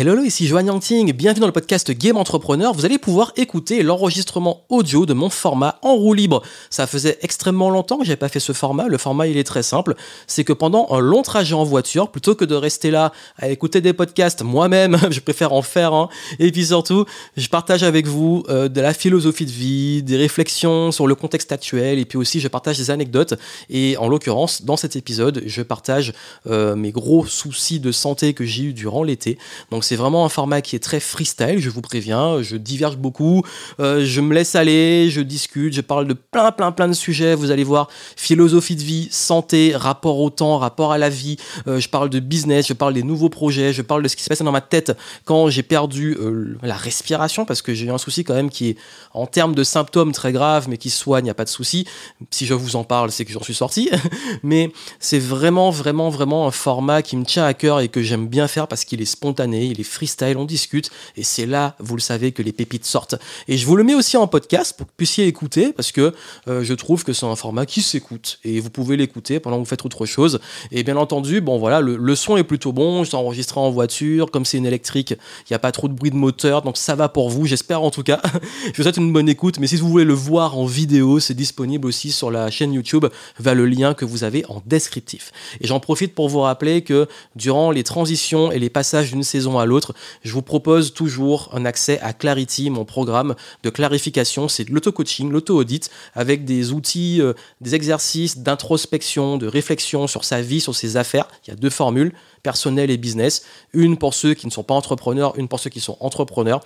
Hello, ici Joanne Yangting, bienvenue dans le podcast Game Entrepreneur. Vous allez pouvoir écouter l'enregistrement audio de mon format en roue libre. Ça faisait extrêmement longtemps que j'avais pas fait ce format. Le format, il est très simple. C'est que pendant un long trajet en voiture, plutôt que de rester là à écouter des podcasts moi-même, je préfère en faire. Et puis surtout, je partage avec vous euh, de la philosophie de vie, des réflexions sur le contexte actuel, et puis aussi je partage des anecdotes. Et en l'occurrence, dans cet épisode, je partage euh, mes gros soucis de santé que j'ai eu durant l'été. Donc c'est vraiment un format qui est très freestyle, je vous préviens, je diverge beaucoup, euh, je me laisse aller, je discute, je parle de plein plein plein de sujets, vous allez voir, philosophie de vie, santé, rapport au temps, rapport à la vie, euh, je parle de business, je parle des nouveaux projets, je parle de ce qui se passe dans ma tête quand j'ai perdu euh, la respiration, parce que j'ai eu un souci quand même qui est en termes de symptômes très graves, mais qui soigne, il n'y a pas de souci. Si je vous en parle, c'est que j'en suis sorti. mais c'est vraiment, vraiment, vraiment un format qui me tient à cœur et que j'aime bien faire parce qu'il est spontané, les freestyle, on discute, et c'est là, vous le savez, que les pépites sortent. Et je vous le mets aussi en podcast pour que vous puissiez écouter, parce que euh, je trouve que c'est un format qui s'écoute, et vous pouvez l'écouter pendant que vous faites autre chose. Et bien entendu, bon voilà, le, son est plutôt bon, je enregistré en voiture, comme c'est une électrique, il n'y a pas trop de bruit de moteur, donc ça va pour vous, j'espère en tout cas. je vous souhaite une bonne écoute, mais si vous voulez le voir en vidéo, c'est disponible aussi sur la chaîne YouTube, va le lien que vous avez en descriptif. Et j'en profite pour vous rappeler que durant les transitions et les passages d'une saison à l'autre, je vous propose toujours un accès à Clarity, mon programme de clarification. C'est l'auto-coaching, l'auto-audit, avec des outils, euh, des exercices d'introspection, de réflexion sur sa vie, sur ses affaires. Il y a deux formules personnel et business. Une pour ceux qui ne sont pas entrepreneurs, une pour ceux qui sont entrepreneurs.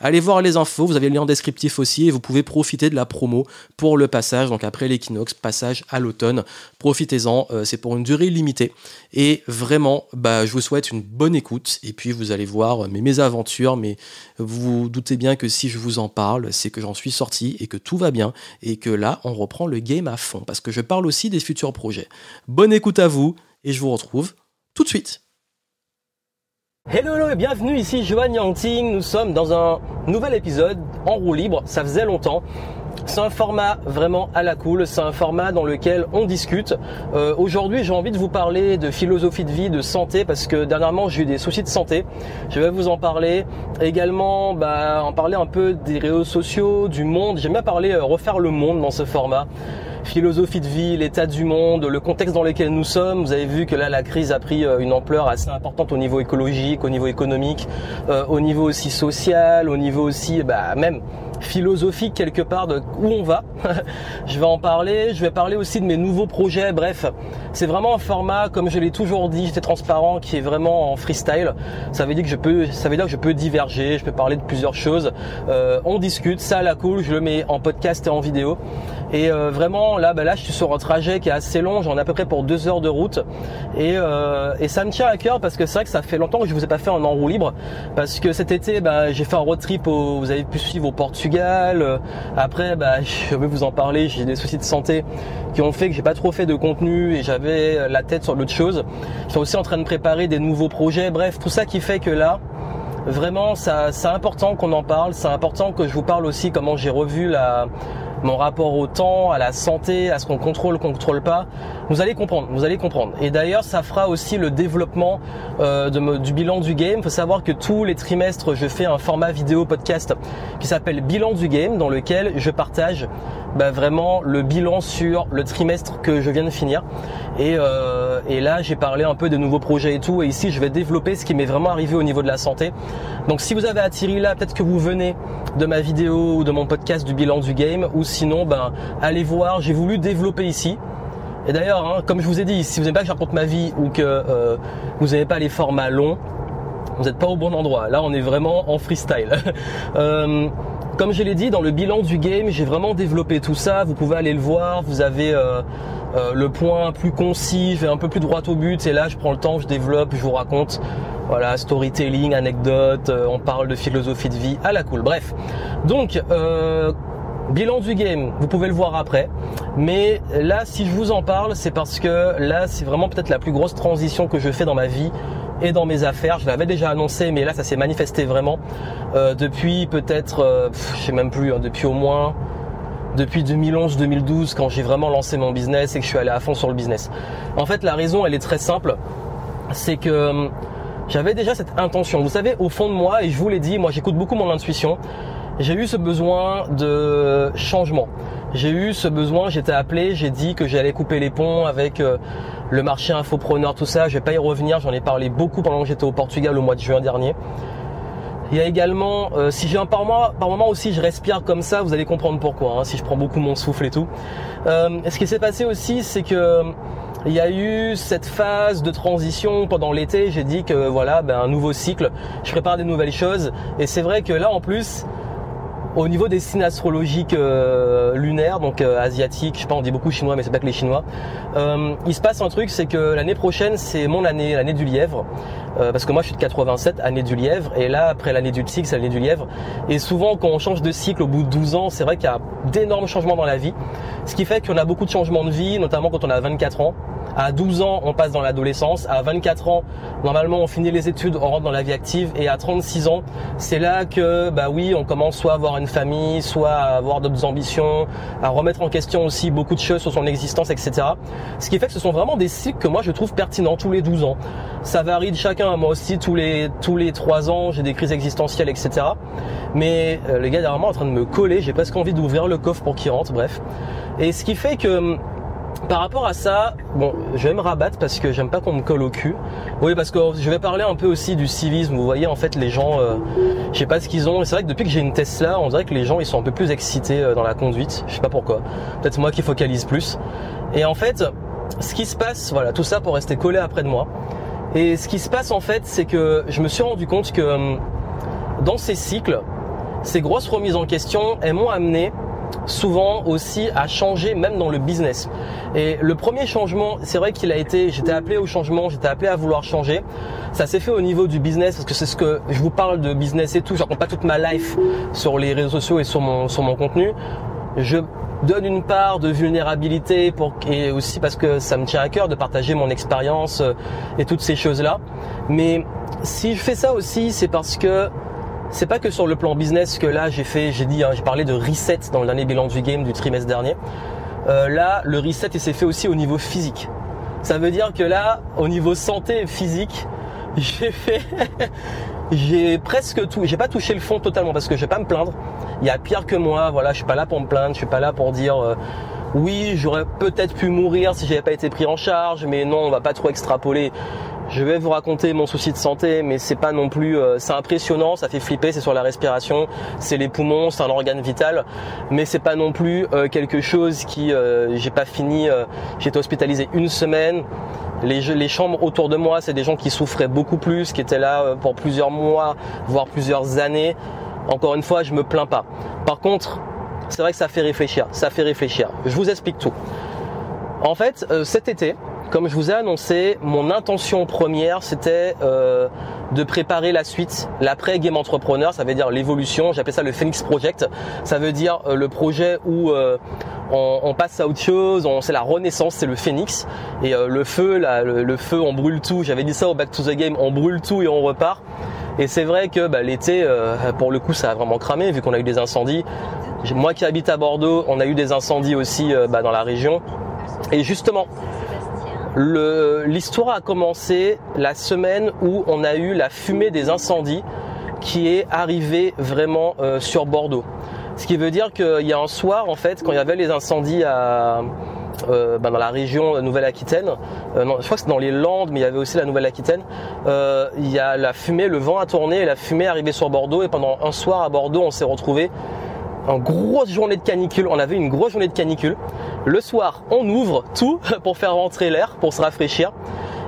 Allez voir les infos, vous avez le lien en descriptif aussi et vous pouvez profiter de la promo pour le passage, donc après l'équinoxe, passage à l'automne. Profitez-en, euh, c'est pour une durée limitée. Et vraiment, bah, je vous souhaite une bonne écoute et puis vous allez voir mes mésaventures, mais vous, vous doutez bien que si je vous en parle, c'est que j'en suis sorti et que tout va bien et que là, on reprend le game à fond parce que je parle aussi des futurs projets. Bonne écoute à vous et je vous retrouve tout de suite. Hello, hello et bienvenue ici Johan Yangting. Nous sommes dans un nouvel épisode en roue libre. Ça faisait longtemps. C'est un format vraiment à la cool, c'est un format dans lequel on discute. Euh, aujourd'hui j'ai envie de vous parler de philosophie de vie, de santé, parce que dernièrement j'ai eu des soucis de santé. Je vais vous en parler. Également bah, en parler un peu des réseaux sociaux, du monde. J'aime bien parler, euh, refaire le monde dans ce format philosophie de vie, l'état du monde, le contexte dans lequel nous sommes. Vous avez vu que là, la crise a pris euh, une ampleur assez importante au niveau écologique, au niveau économique, au niveau aussi social, au niveau aussi, bah, même philosophique quelque part de où on va. je vais en parler, je vais parler aussi de mes nouveaux projets. Bref, c'est vraiment un format, comme je l'ai toujours dit, j'étais transparent, qui est vraiment en freestyle. Ça veut dire que je peux, ça veut dire que je peux diverger, je peux parler de plusieurs choses. Euh, on discute, ça la cool, je le mets en podcast et en vidéo. Et euh, vraiment là, bah là, je suis sur un trajet qui est assez long, j'en ai à peu près pour deux heures de route. Et, euh, ça me tient à cœur parce que c'est vrai que ça fait longtemps que je vous ai pas fait un en roue libre. Parce que cet été, bah, j'ai fait un road trip, au, vous avez pu suivre au Portugal euh, après, bah, je vais vous en parler. J'ai des soucis de santé qui ont fait que j'ai pas trop fait de contenu et j'avais la tête sur d'autres choses. Je suis aussi en train de préparer des nouveaux projets. Bref, tout ça qui fait que là, vraiment, c'est important qu'on en parle. C'est important que je vous parle aussi comment j'ai revu la mon rapport au temps, à la santé, à ce qu'on contrôle, qu'on contrôle pas. Vous allez comprendre, vous allez comprendre. Et d'ailleurs, ça fera aussi le développement euh, du bilan du game. Il faut savoir que tous les trimestres, je fais un format vidéo podcast qui s'appelle Bilan du game, dans lequel je partage bah, vraiment le bilan sur le trimestre que je viens de finir. Et, euh, et là, j'ai parlé un peu de nouveaux projets et tout. Et ici, je vais développer ce qui m'est vraiment arrivé au niveau de la santé. Donc, si vous avez atterri là, peut-être que vous venez de ma vidéo ou de mon podcast du bilan du game, ou sinon, ben, allez voir. J'ai voulu développer ici. Et d'ailleurs, hein, comme je vous ai dit, si vous n'aimez pas que je raconte ma vie ou que euh, vous n'avez pas les formats longs, vous n'êtes pas au bon endroit. Là, on est vraiment en freestyle. euh, comme je l'ai dit, dans le bilan du game, j'ai vraiment développé tout ça. Vous pouvez aller le voir. Vous avez euh, euh, le point plus concis, je vais un peu plus droit au but. Et là, je prends le temps, je développe, je vous raconte. Voilà, storytelling, anecdote, euh, on parle de philosophie de vie à la cool. Bref, donc bilan du game, vous pouvez le voir après. Mais là, si je vous en parle, c'est parce que là, c'est vraiment peut-être la plus grosse transition que je fais dans ma vie et dans mes affaires. Je l'avais déjà annoncé, mais là ça s'est manifesté vraiment euh, depuis peut-être, euh, je sais même plus, hein, depuis au moins depuis 2011-2012 quand j'ai vraiment lancé mon business et que je suis allé à fond sur le business. En fait, la raison elle est très simple, c'est que j'avais déjà cette intention. Vous savez, au fond de moi, et je vous l'ai dit, moi j'écoute beaucoup mon intuition, j'ai eu ce besoin de changement. J'ai eu ce besoin, j'étais appelé, j'ai dit que j'allais couper les ponts avec euh, le marché infopreneur, tout ça. Je vais pas y revenir, j'en ai parlé beaucoup pendant que j'étais au Portugal au mois de juin dernier. Il y a également, euh, si j'ai un par mois, par moment aussi, je respire comme ça, vous allez comprendre pourquoi. Hein, si je prends beaucoup mon souffle et tout. Euh, ce qui s'est passé aussi, c'est que il y a eu cette phase de transition pendant l'été. J'ai dit que voilà, ben, un nouveau cycle. Je prépare des nouvelles choses. Et c'est vrai que là, en plus, au niveau des signes astrologiques euh, lunaires, donc euh, asiatiques, je sais pas, on dit beaucoup chinois, mais c'est pas que les chinois. Euh, il se passe un truc, c'est que l'année prochaine, c'est mon année, l'année du lièvre, parce que moi je suis de 87, année du lièvre, et là après l'année du tigre, c'est l'année du lièvre. Et souvent, quand on change de cycle au bout de 12 ans, c'est vrai qu'il y a d'énormes changements dans la vie, ce qui fait qu'on a beaucoup de changements de vie, notamment quand on a 24 ans. À 12 ans, on passe dans l'adolescence. À 24 ans, normalement, on finit les études, on rentre dans la vie active. Et à 36 ans, c'est là que, bah oui, on commence soit à avoir une famille, soit avoir d'autres ambitions, à remettre en question aussi beaucoup de choses sur son existence, etc. Ce qui fait que ce sont vraiment des cycles que moi je trouve pertinents tous les 12 ans. Ça varie de chacun. Moi aussi, tous les tous les 3 ans, j'ai des crises existentielles, etc. Mais euh, les gars derrière moi en train de me coller, j'ai presque envie d'ouvrir le coffre pour qu'ils rentrent. Bref. Et ce qui fait que par rapport à ça, bon, je vais me rabattre parce que j'aime pas qu'on me colle au cul. Oui, parce que je vais parler un peu aussi du civisme. Vous voyez, en fait, les gens, euh, je sais pas ce qu'ils ont. C'est vrai que depuis que j'ai une Tesla, on dirait que les gens, ils sont un peu plus excités euh, dans la conduite. Je sais pas pourquoi. Peut-être moi qui focalise plus. Et en fait, ce qui se passe, voilà, tout ça pour rester collé après de moi. Et ce qui se passe en fait, c'est que je me suis rendu compte que euh, dans ces cycles, ces grosses remises en question, elles m'ont amené souvent aussi à changer même dans le business. Et le premier changement, c'est vrai qu'il a été, j'étais appelé au changement, j'étais appelé à vouloir changer. Ça s'est fait au niveau du business parce que c'est ce que je vous parle de business et tout. Je raconte pas toute ma life sur les réseaux sociaux et sur mon sur mon contenu. Je donne une part de vulnérabilité pour et aussi parce que ça me tient à cœur de partager mon expérience euh, et toutes ces choses là. Mais si je fais ça aussi, c'est parce que c'est pas que sur le plan business que là j'ai fait, j'ai dit, hein, j'ai parlé de reset dans le dernier bilan du game du trimestre dernier. Euh, là, le reset il s'est fait aussi au niveau physique. Ça veut dire que là, au niveau santé physique, j'ai fait, j'ai presque tout. J'ai pas touché le fond totalement parce que je vais pas me plaindre. Il y a pire que moi. Voilà, je suis pas là pour me plaindre. Je suis pas là pour dire. Euh, oui, j'aurais peut-être pu mourir si j'avais pas été pris en charge, mais non, on va pas trop extrapoler. Je vais vous raconter mon souci de santé, mais c'est pas non plus, euh, c'est impressionnant, ça fait flipper, c'est sur la respiration, c'est les poumons, c'est un organe vital, mais c'est pas non plus euh, quelque chose qui, euh, j'ai pas fini, j'ai été hospitalisé une semaine. Les, les chambres autour de moi, c'est des gens qui souffraient beaucoup plus, qui étaient là pour plusieurs mois, voire plusieurs années. Encore une fois, je me plains pas. Par contre, c'est vrai que ça fait réfléchir, ça fait réfléchir. Je vous explique tout. En fait, cet été, comme je vous ai annoncé, mon intention première, c'était euh, de préparer la suite, l'après Game Entrepreneur, ça veut dire l'évolution, j'appelle ça le Phoenix Project, ça veut dire euh, le projet où euh, on, passe à autre chose, c'est la renaissance, c'est le Phoenix, et le feu, le, feu, on brûle tout, j'avais dit ça au Back to the Game, on brûle tout et on repart, et c'est vrai que bah, l'été, pour le coup, ça a vraiment cramé, vu qu'on a eu des incendies, moi qui habite à Bordeaux, on a eu des incendies aussi bah, dans la région, et justement, L'histoire a commencé la semaine où on a eu la fumée des incendies qui est arrivée vraiment euh, sur Bordeaux. Ce qui veut dire qu'il y a un soir, en fait, quand il y avait les incendies à, euh, ben, dans la région Nouvelle-Aquitaine, euh, je crois que c'est dans les Landes, mais il y avait aussi la Nouvelle-Aquitaine, il y a la fumée, le vent a tourné et la fumée est arrivée sur Bordeaux et pendant un soir à Bordeaux, on s'est retrouvé en grosse journée de canicule. On avait une grosse journée de canicule. Le soir, on ouvre tout pour faire rentrer l'air, pour se rafraîchir.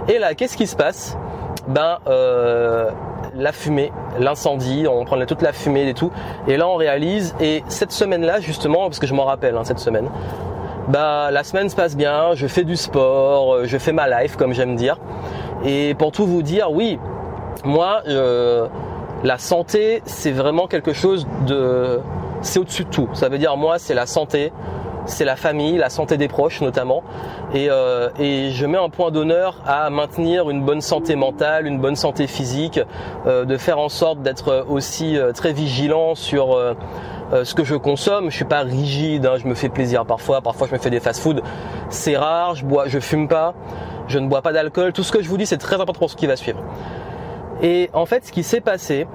Et là, qu'est-ce qui se passe? Ben, euh, la fumée, l'incendie, on prenait toute la fumée et tout. Et là, on réalise. Et cette semaine-là, justement, parce que je m'en rappelle, hein, cette semaine, bah la semaine se passe bien. Je fais du sport, euh, je fais ma life, comme j'aime dire. Et pour tout vous dire, oui, moi, euh, la santé, c'est vraiment quelque chose de c'est au-dessus de tout. Ça veut dire moi, c'est la santé, c'est la famille, la santé des proches notamment. Et, euh, je mets un point d'honneur à maintenir une bonne santé mentale, une bonne santé physique, euh, de faire en sorte d'être aussi euh, très vigilant sur ce que je consomme. Je suis pas rigide, hein, je me fais plaisir parfois. Parfois, je me fais des fast-food. C'est rare. Je bois, je fume pas. Je ne bois pas d'alcool. Tout ce que je vous dis, c'est très important pour ce qui va suivre. Et en fait, ce qui s'est passé,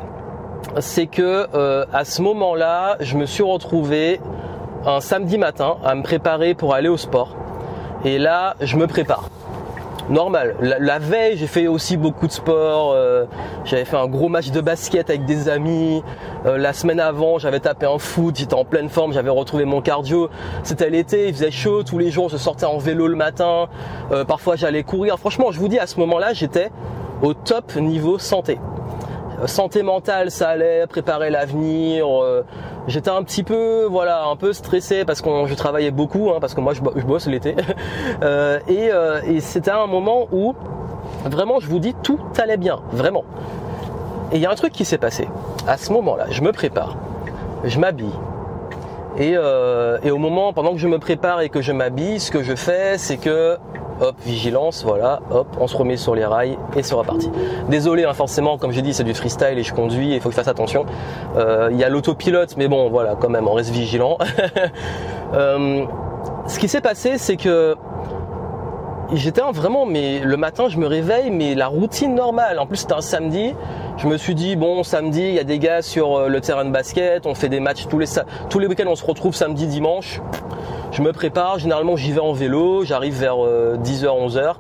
c'est que euh, à ce moment-là, je me suis retrouvé un samedi matin à me préparer pour aller au sport. Et là, je me prépare normal. La, veille, j'ai fait aussi beaucoup de sport. Euh, j'avais fait un gros match de basket avec des amis. Euh, la semaine avant, j'avais tapé un foot. J'étais en pleine forme. J'avais retrouvé mon cardio. C'était l'été, il faisait chaud tous les jours. Je sortais en vélo le matin. Parfois, j'allais courir. Franchement, je vous dis, à ce moment-là, j'étais au top niveau santé santé mentale, ça allait, préparer l'avenir. Euh, j'étais un petit peu, voilà, un peu stressé parce que je travaillais beaucoup, hein, parce que moi je, bosse l'été. Euh, euh, et, c'était un moment où vraiment, je vous dis, tout allait bien, vraiment. Et il y a un truc qui s'est passé. À ce moment-là, je me prépare, je m'habille. Et, et au moment, pendant que je me prépare et que je m'habille, ce que je fais, c'est que hop, vigilance, voilà, hop, on se remet sur les rails et c'est reparti. Désolé, hein, forcément, comme j'ai dit, c'est du freestyle et je conduis, il faut que je fasse attention. Euh, il y a l'autopilote, mais bon, voilà, quand même, on reste vigilant. Euh, ce qui s'est passé, c'est que j'étais vraiment, mais le matin, je me réveille, mais la routine normale. En plus, c'était un samedi. Je me suis dit, bon, samedi, il y a des gars sur euh, le terrain de basket, on fait des matchs tous les, tous les week-ends, on se retrouve samedi, dimanche je me prépare, généralement j'y vais en vélo, j'arrive vers 10h, euh, 11h.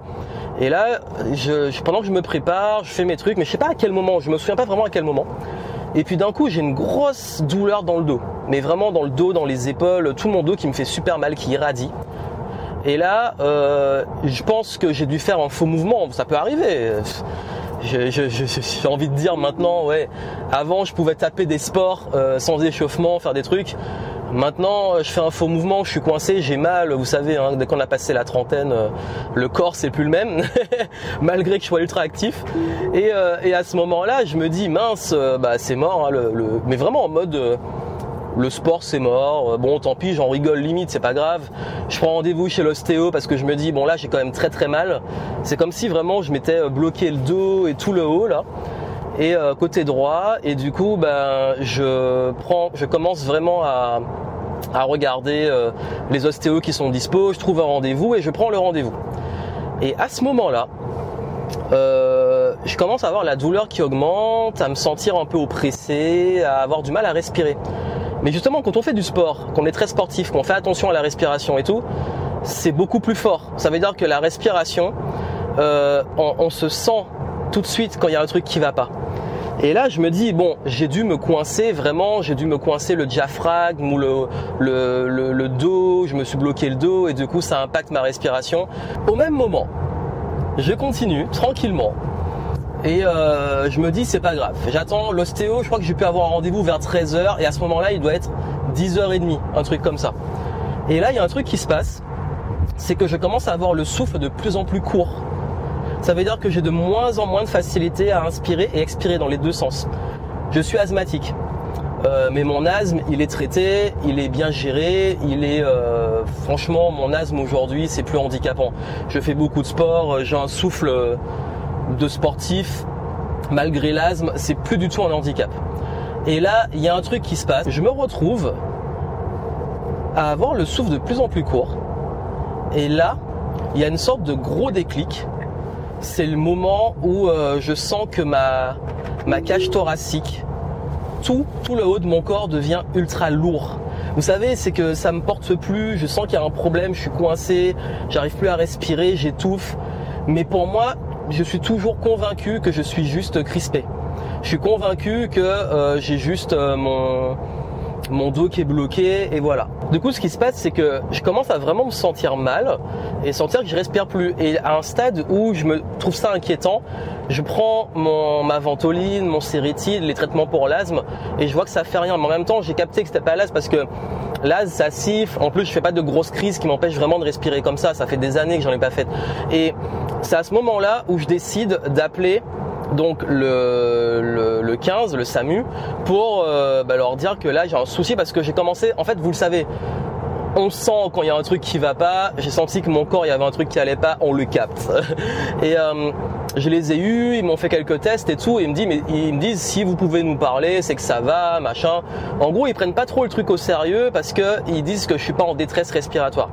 Et là, pendant que je me prépare, je fais mes trucs, mais je sais pas à quel moment, je me souviens pas vraiment à quel moment. Et puis d'un coup, j'ai une grosse douleur dans le dos. Mais vraiment dans le dos, dans les épaules, tout mon dos qui me fait super mal, qui irradie. Et là, euh, je pense que j'ai dû faire un faux mouvement. Ça peut arriver. J'ai envie de dire maintenant, ouais. Avant, je pouvais taper des sports euh, sans échauffement, faire des trucs. Maintenant, je fais un faux mouvement, je suis coincé, j'ai mal. Vous savez, hein, dès qu'on a passé la trentaine, euh, le corps c'est plus le même, malgré que je sois ultra actif. Euh, et, à ce moment-là, je me dis mince, euh, bah c'est mort. Hein, mais vraiment en mode le sport c'est mort, bon tant pis, j'en rigole limite, c'est pas grave. Je prends rendez-vous chez l'ostéo parce que je me dis bon là j'ai quand même très très mal. C'est comme si vraiment je m'étais bloqué le dos et tout le haut là et côté droit et du coup ben je prends je commence vraiment à à regarder euh, les ostéos qui sont dispo, je trouve un rendez-vous et je prends le rendez-vous. Et à ce moment-là, euh, je commence à avoir la douleur qui augmente, à me sentir un peu oppressé, à avoir du mal à respirer. Mais justement, quand on fait du sport, qu'on est très sportif, qu'on fait attention à la respiration et tout, c'est beaucoup plus fort. Ça veut dire que la respiration, euh, on, se sent tout de suite quand il y a un truc qui va pas. Et là, je me dis, bon, j'ai dû me coincer vraiment, j'ai dû me coincer le diaphragme ou le, le, dos, je me suis bloqué le dos et du coup, ça impacte ma respiration. Au même moment, je continue tranquillement. Et euh, je me dis c'est pas grave. J'attends l'ostéo, je crois que j'ai pu avoir un rendez-vous vers 13h et à ce moment-là il doit être 10h30, un truc comme ça. Et là il y a un truc qui se passe, c'est que je commence à avoir le souffle de plus en plus court ça veut dire que j'ai de moins en moins de facilité à inspirer et expirer dans les deux sens. Je suis asthmatique. Euh, mais mon asthme, il est traité, il est bien géré, il est euh, franchement mon asthme aujourd'hui, c'est plus handicapant. Je fais beaucoup de sport, euh, j'ai un souffle de sportif. Malgré l'asthme, c'est plus du tout un handicap. Et là, il y a un truc qui se passe. Je me retrouve à avoir le souffle de plus en plus court. Et là, il y a une sorte de gros déclic c'est le moment où euh, je sens que ma, ma cage thoracique, tout, tout le haut de mon corps devient ultra lourd. Vous savez, c'est que ça me porte plus, je sens qu'il y a un problème, je suis coincé, j'arrive plus à respirer, j'étouffe. Mais pour moi, je suis toujours convaincu que je suis juste crispé. Je suis convaincu que euh, j'ai juste euh, mon mon dos qui est bloqué et voilà. Du coup, ce qui se passe, c'est que je commence à vraiment me sentir mal et sentir que je respire plus. Et à un stade où je me trouve ça inquiétant, je prends mon, ma ventoline, mon sérétide, les traitements pour l'asthme et je vois que ça fait rien. Mais en même temps, j'ai capté que c'était pas l'asthme parce que l'asthme, ça siffle. En plus, je fais pas de grosses crises qui m'empêchent vraiment de respirer comme ça. Ça fait des années que j'en ai pas fait. Et c'est à ce moment-là où je décide d'appeler donc le, le, 15, le SAMU, pour euh, bah, leur dire que là j'ai un souci parce que j'ai commencé, en fait vous le savez, on sent quand il y a un truc qui va pas, j'ai senti que mon corps il y avait un truc qui allait pas, on le capte. et euh, je les ai eus, ils m'ont fait quelques tests et tout, ils me disent, mais ils me disent si vous pouvez nous parler, c'est que ça va, machin. En gros, ils prennent pas trop le truc au sérieux parce que ils disent que je suis pas en détresse respiratoire.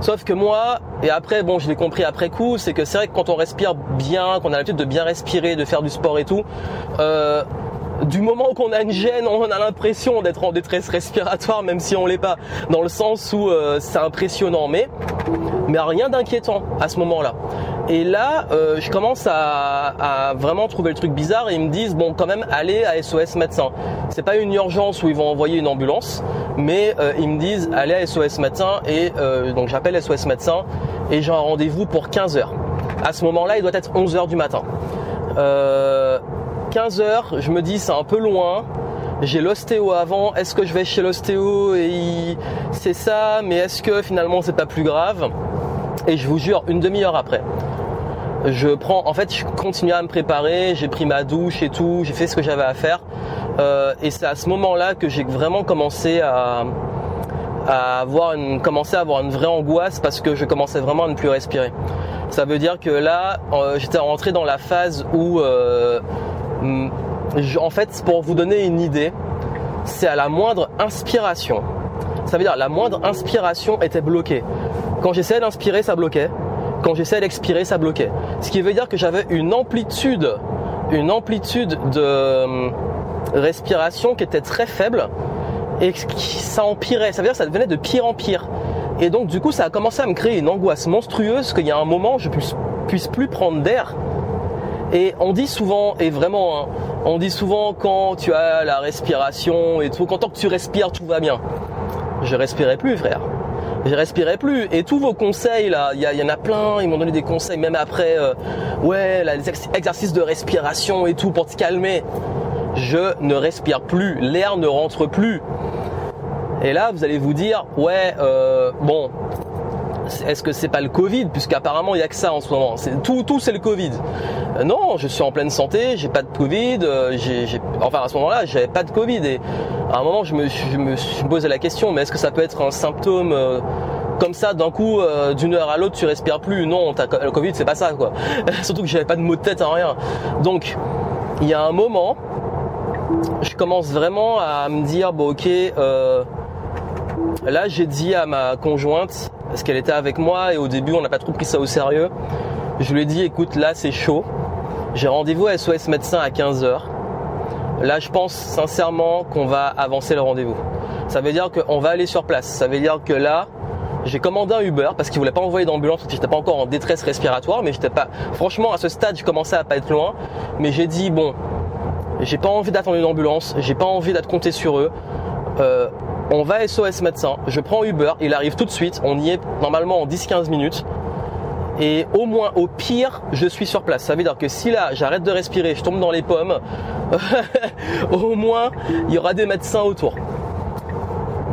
Sauf que moi, et après, bon, je l'ai compris après coup, c'est que c'est vrai que quand on respire bien, qu'on a l'habitude de bien respirer, de faire du sport et tout, euh, du moment qu'on a une gêne, on a l'impression d'être en détresse respiratoire, même si on l'est pas, dans le sens où euh, c'est impressionnant, mais, mais rien d'inquiétant à ce moment-là. Et là, euh, je commence à, vraiment trouver le truc bizarre et ils me disent bon, quand même, allez à SOS médecin. C'est pas une urgence où ils vont envoyer une ambulance, mais euh, ils me disent allez à SOS médecin et euh, donc j'appelle SOS médecin et j'ai un rendez-vous pour 15 heures. À ce moment-là, il doit être 11 heures du matin. Euh, 15h, je me dis c'est un peu loin. J'ai l'ostéo avant, est-ce que je vais chez l'ostéo et c'est ça, mais est-ce que finalement c'est pas plus grave? Et je vous jure, une demi-heure après, je prends, en fait, je continue à me préparer, j'ai pris ma douche et tout, j'ai fait ce que j'avais à faire. Euh, et c'est à ce moment-là que j'ai vraiment commencé à, avoir une, commencé à avoir une vraie angoisse parce que je commençais vraiment à ne plus respirer. Ça veut dire que là, euh, j'étais rentré dans la phase où euh, en fait, pour vous donner une idée, c'est à la moindre inspiration. Ça veut dire la moindre inspiration était bloquée. Quand j'essayais d'inspirer, ça bloquait. Quand j'essayais d'expirer, ça bloquait. Ce qui veut dire que j'avais une amplitude, une amplitude de mm, respiration qui était très faible et ça empirait. Ça veut dire que ça devenait de pire en pire. Et donc du coup, ça a commencé à me créer une angoisse monstrueuse qu'il y a un moment, je puisse, puisse plus prendre d'air et on dit souvent, et vraiment, hein, on dit souvent quand tu as la respiration et tout, quand tant que tu respires, tout va bien. Je respirais plus, frère. Je respirais plus. Et tous vos conseils, là, il y, en a plein, ils m'ont donné des conseils, même après, euh, ouais, les exercices de respiration et tout pour te calmer. Je ne respire plus, l'air ne rentre plus. Et là, vous allez vous dire, ouais, euh, bon, est-ce que c'est pas le Covid Puisqu'apparemment il y a que ça en ce moment? tout, tout c'est le Covid. Euh, non, je suis en pleine santé, j'ai pas de Covid. Euh, enfin à ce moment-là, j'avais pas de Covid. Et à un moment, je me, suis posé la question, mais est-ce que ça peut être un symptôme euh, comme ça d'un coup d'une heure à l'autre tu respires plus? Non, le Covid c'est pas ça quoi. Surtout que j'avais pas de maux de tête, en rien. Donc il y a un moment, je commence vraiment à me dire bon ok. Là, j'ai dit à ma conjointe, parce qu'elle était avec moi et au début, on n'a pas trop pris ça au sérieux. Je lui ai dit, écoute, là, c'est chaud. J'ai rendez-vous à SOS médecin à 15h. Là, je pense sincèrement qu'on va avancer le rendez-vous. Ça veut dire qu'on va aller sur place. Ça veut dire que là, j'ai commandé un Uber parce qu'il voulait pas envoyer d'ambulance parce que j'étais pas encore en détresse respiratoire, mais j'étais pas. Franchement, à ce stade, je commençais à pas être loin. Mais j'ai dit bon, j'ai pas envie d'attendre une ambulance, j'ai pas envie d'être compté sur eux. Euh, on va SOS médecin, je prends Uber, il arrive tout de suite, on y est normalement en 10-15 minutes. Et au moins, au pire, je suis sur place. Ça veut dire que si là, j'arrête de respirer, je tombe dans les pommes, au moins, il y aura des médecins autour.